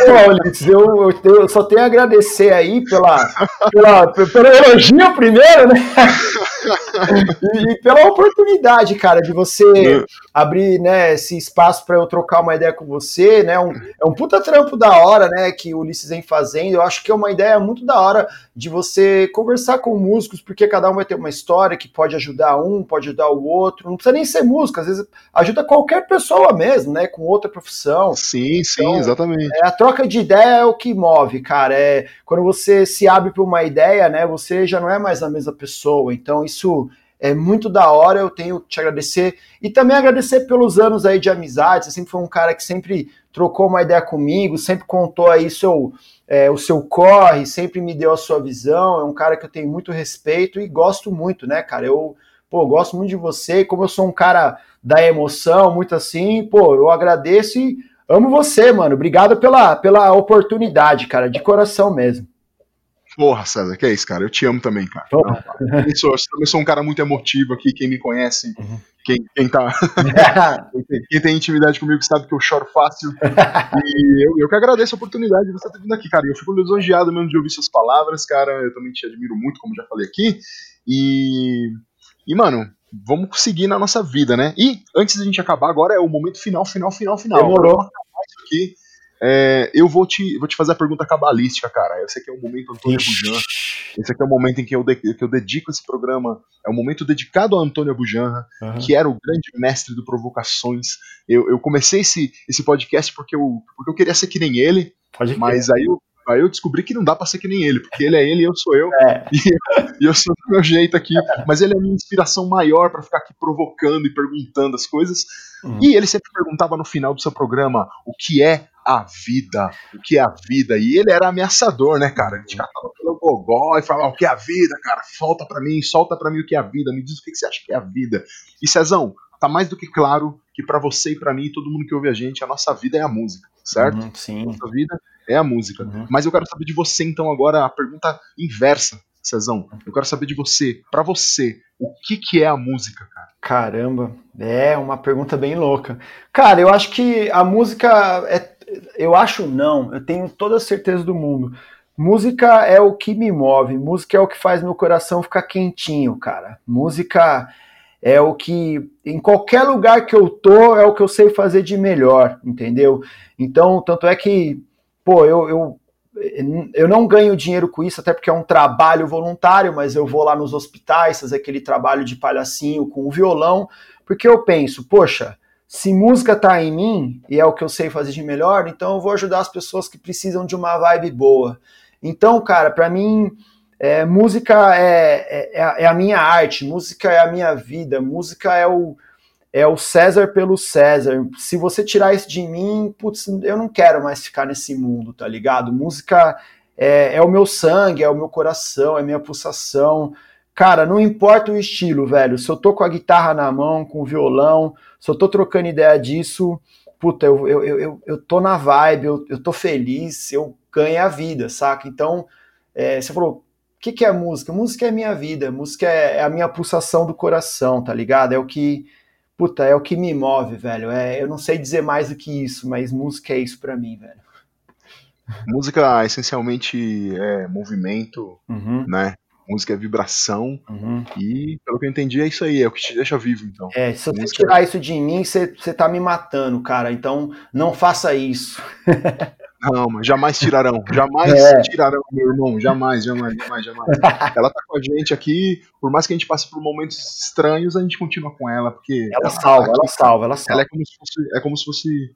Speaker 2: Pô, Ulisses, eu, eu, eu, só tenho a agradecer aí pela, pela, pelo elogio primeiro, né? e, e, pela oportunidade, cara, de você é. abrir né, esse espaço para eu trocar uma ideia com você, né? Um, é um puta trampo da hora, né? Que o Ulisses vem fazendo. Eu acho que é uma ideia muito da hora de você conversar com músicos, porque cada um vai ter uma história que pode ajudar um, pode ajudar o outro. Não precisa nem ser músico, às vezes ajuda qualquer pessoa mesmo, né? Com outra profissão.
Speaker 1: Sim, sim, então, exatamente.
Speaker 2: É, a troca de ideia é o que move, cara. É quando você se abre para uma ideia, né? Você já não é mais a mesma pessoa. Então, isso é muito da hora, eu tenho que te agradecer. E também agradecer pelos anos aí de amizade. Você sempre foi um cara que sempre trocou uma ideia comigo, sempre contou aí seu é, o seu corre, sempre me deu a sua visão, é um cara que eu tenho muito respeito e gosto muito, né, cara? Eu, pô, gosto muito de você, como eu sou um cara da emoção, muito assim, pô, eu agradeço e amo você, mano. Obrigado pela, pela oportunidade, cara, de coração mesmo.
Speaker 1: Porra, César, que é isso, cara? Eu te amo também, cara. Não, eu, sou, eu também sou um cara muito emotivo aqui, quem me conhece, uhum. quem, quem tá. quem, tem, intimidade comigo sabe que eu choro fácil. e eu, eu que agradeço a oportunidade de você ter vindo aqui, cara. Eu fico lisonjeado mesmo de ouvir suas palavras, cara. Eu também te admiro muito, como já falei aqui. E. E, mano, vamos seguir na nossa vida, né? E antes da gente acabar, agora é o momento final, final, final, final.
Speaker 2: Demorou. Vamos acabar
Speaker 1: isso aqui é, eu vou te, vou te fazer a pergunta cabalística, cara. Esse aqui é o momento Antônio Bujanra. Esse aqui é o momento em que eu, de, que eu dedico esse programa. É um momento dedicado a Antônio Bujanra, uhum. que era o grande mestre do Provocações. Eu, eu comecei esse, esse podcast porque eu, porque eu queria ser que nem ele, mas aí eu, Aí eu descobri que não dá pra ser que nem ele, porque ele é ele e eu sou eu. É. E, e, eu sou do meu jeito aqui. Mas ele é a minha inspiração maior para ficar aqui provocando e perguntando as coisas. Uhum. E ele sempre perguntava no final do seu programa o que é a vida, o que é a vida. E ele era ameaçador, né, cara? Ele te catava pelo gogó e falava: o que é a vida, cara? Falta para mim, solta para mim o que é a vida, me diz o que você acha que é a vida. E Cezão, tá mais do que claro que para você e para mim, todo mundo que ouve a gente, a nossa vida é a música, certo? Uhum,
Speaker 2: sim.
Speaker 1: Nossa vida é a música. Uhum. Mas eu quero saber de você, então, agora a pergunta inversa, Cezão. Eu quero saber de você, para você, o que, que é a música, cara?
Speaker 2: Caramba, é uma pergunta bem louca. Cara, eu acho que a música é eu acho não, eu tenho toda a certeza do mundo. Música é o que me move, música é o que faz meu coração ficar quentinho, cara. Música é o que, em qualquer lugar que eu tô, é o que eu sei fazer de melhor, entendeu? Então, tanto é que, pô, eu, eu, eu não ganho dinheiro com isso, até porque é um trabalho voluntário, mas eu vou lá nos hospitais fazer aquele trabalho de palhacinho com o violão, porque eu penso, poxa, se música tá em mim e é o que eu sei fazer de melhor, então eu vou ajudar as pessoas que precisam de uma vibe boa. Então, cara, para mim, é, música é, é, é, a minha arte, música é a minha vida, música é o, é o César pelo César. Se você tirar isso de mim, putz, eu não quero mais ficar nesse mundo, tá ligado? Música é, é o meu sangue, é o meu coração, é minha pulsação. Cara, não importa o estilo, velho. Se eu tô com a guitarra na mão, com o violão, se eu tô trocando ideia disso, puta, eu, eu, eu, eu tô na vibe, eu, eu tô feliz, eu ganho a vida, saca? Então, é, você falou, que, que é música? Música é minha vida, música é, é, a minha pulsação do coração, tá ligado? É o que, puta, é o que me move, velho. É, eu não sei dizer mais do que isso, mas música é isso para mim, velho.
Speaker 1: Música essencialmente é movimento, uhum. né? música é vibração uhum. e, pelo que eu entendi, é isso aí, é o que te deixa vivo, então.
Speaker 2: É, se você música... tirar isso de mim, você, você tá me matando, cara, então não faça isso.
Speaker 1: Mas jamais tirarão, jamais é. tirarão, meu irmão, jamais, jamais, jamais, jamais. ela tá com a gente aqui, por mais que a gente passe por momentos estranhos, a gente continua com ela, porque...
Speaker 2: Ela, ela salva, ela salva, ela salva.
Speaker 1: Ela é como se fosse, é como se fosse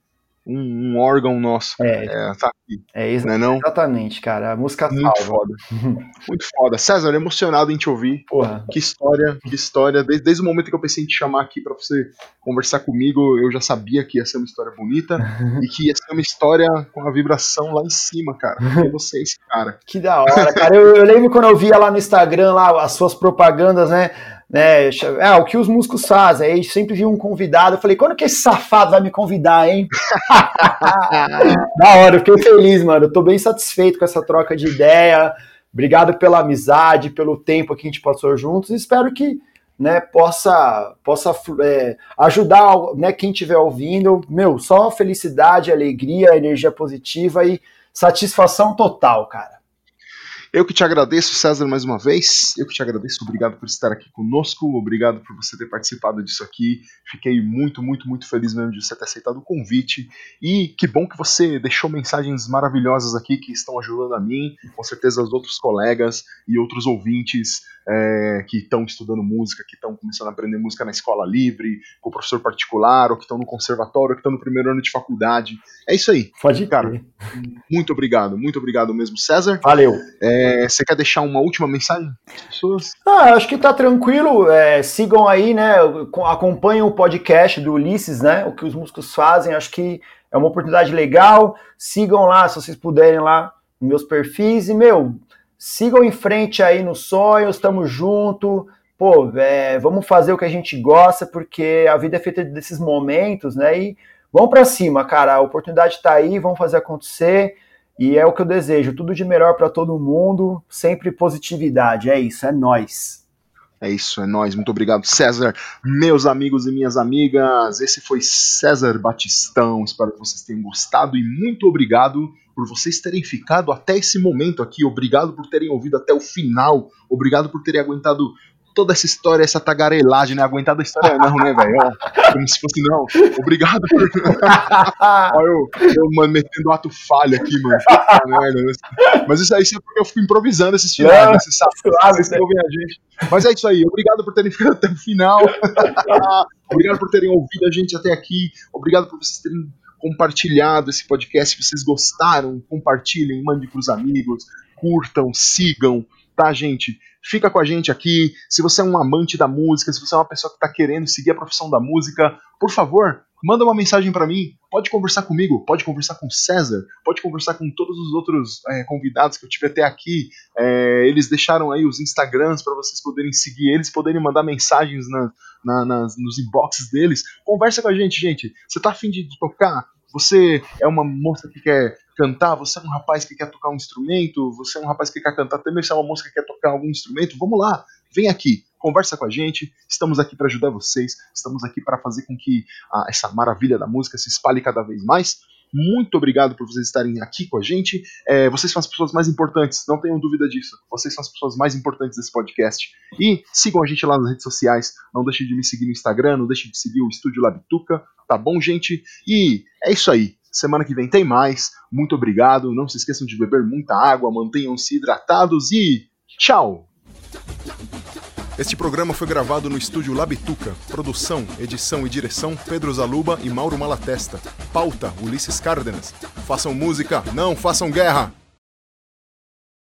Speaker 1: um, um, órgão nosso.
Speaker 2: É, é tá aqui. É, ex- é não? exatamente, cara. A música
Speaker 1: Muito salva. foda. Muito foda. César, emocionado em te ouvir.
Speaker 2: Porra.
Speaker 1: Que história, que história. Desde, desde o momento que eu pensei em te chamar aqui para você conversar comigo, eu já sabia que ia ser uma história bonita e que ia ser uma história com a vibração lá em cima, cara. Porque você é esse cara.
Speaker 2: Que da hora, cara. Eu, eu lembro quando eu via lá no Instagram lá as suas propagandas, né? Né? É, o que os músicos fazem. Aí sempre vi um convidado. Eu falei, quando que esse safado vai me convidar, hein? da hora, eu fiquei feliz, mano. Eu tô bem satisfeito com essa troca de ideia. Obrigado pela amizade, pelo tempo que a gente passou juntos. Espero que né, possa, possa é, ajudar né, quem estiver ouvindo. Meu, só felicidade, alegria, energia positiva e satisfação total, cara.
Speaker 1: Eu que te agradeço, César, mais uma vez. Eu que te agradeço. Obrigado por estar aqui conosco. Obrigado por você ter participado disso aqui. Fiquei muito, muito, muito feliz mesmo de você ter aceitado o convite. E que bom que você deixou mensagens maravilhosas aqui que estão ajudando a mim, com certeza os outros colegas e outros ouvintes é, que estão estudando música, que estão começando a aprender música na escola livre, com o professor particular, ou que estão no conservatório, ou que estão no primeiro ano de faculdade. É isso aí.
Speaker 2: Pode, cara.
Speaker 1: Muito obrigado, muito obrigado mesmo, César.
Speaker 2: Valeu.
Speaker 1: É, você quer deixar uma última mensagem para as pessoas?
Speaker 2: Ah, acho que tá tranquilo. É, sigam aí, né? Acompanhem o podcast do Ulisses, né? O que os músicos fazem. Acho que é uma oportunidade legal. Sigam lá, se vocês puderem lá, meus perfis. E, meu, sigam em frente aí nos sonhos, estamos junto. Pô, é, vamos fazer o que a gente gosta, porque a vida é feita desses momentos, né? E vamos para cima, cara. A oportunidade está aí, vamos fazer acontecer. E é o que eu desejo, tudo de melhor para todo mundo, sempre positividade. É isso, é nós.
Speaker 1: É isso, é nós. Muito obrigado, César. Meus amigos e minhas amigas, esse foi César Batistão. Espero que vocês tenham gostado e muito obrigado por vocês terem ficado até esse momento aqui. Obrigado por terem ouvido até o final. Obrigado por terem aguentado toda essa história, essa tagarelagem, né? Aguentado a história não, né, velho? Como se fosse não. Obrigado por. Olha eu, eu, mano, metendo ato falho aqui, mano. Mas isso aí é porque eu fico improvisando esses finais, né? Você sabe, vocês que ouvem a gente. Mas é isso aí. Obrigado por terem ficado até o final. Obrigado por terem ouvido a gente até aqui. Obrigado por vocês terem compartilhado esse podcast. Se vocês gostaram, compartilhem, mandem para os amigos, curtam, sigam, tá, gente? Fica com a gente aqui. Se você é um amante da música, se você é uma pessoa que está querendo seguir a profissão da música, por favor, manda uma mensagem para mim. Pode conversar comigo, pode conversar com César, pode conversar com todos os outros é, convidados que eu tive até aqui. É, eles deixaram aí os Instagrams para vocês poderem seguir eles, poderem mandar mensagens na, na, nas, nos inboxes deles. Conversa com a gente, gente. Você tá afim de tocar? Você é uma moça que quer cantar, você é um rapaz que quer tocar um instrumento, você é um rapaz que quer cantar também, você é uma moça que quer tocar algum instrumento, vamos lá, vem aqui, conversa com a gente, estamos aqui para ajudar vocês, estamos aqui para fazer com que ah, essa maravilha da música se espalhe cada vez mais. Muito obrigado por vocês estarem aqui com a gente. É, vocês são as pessoas mais importantes, não tenham dúvida disso. Vocês são as pessoas mais importantes desse podcast. E sigam a gente lá nas redes sociais. Não deixem de me seguir no Instagram, não deixem de seguir o Estúdio Labituca, tá bom, gente? E é isso aí. Semana que vem tem mais. Muito obrigado. Não se esqueçam de beber muita água, mantenham-se hidratados e tchau! Este programa foi gravado no estúdio Labituca. Produção, edição e direção Pedro Zaluba e Mauro Malatesta. Pauta Ulisses Cárdenas. Façam música, não façam guerra!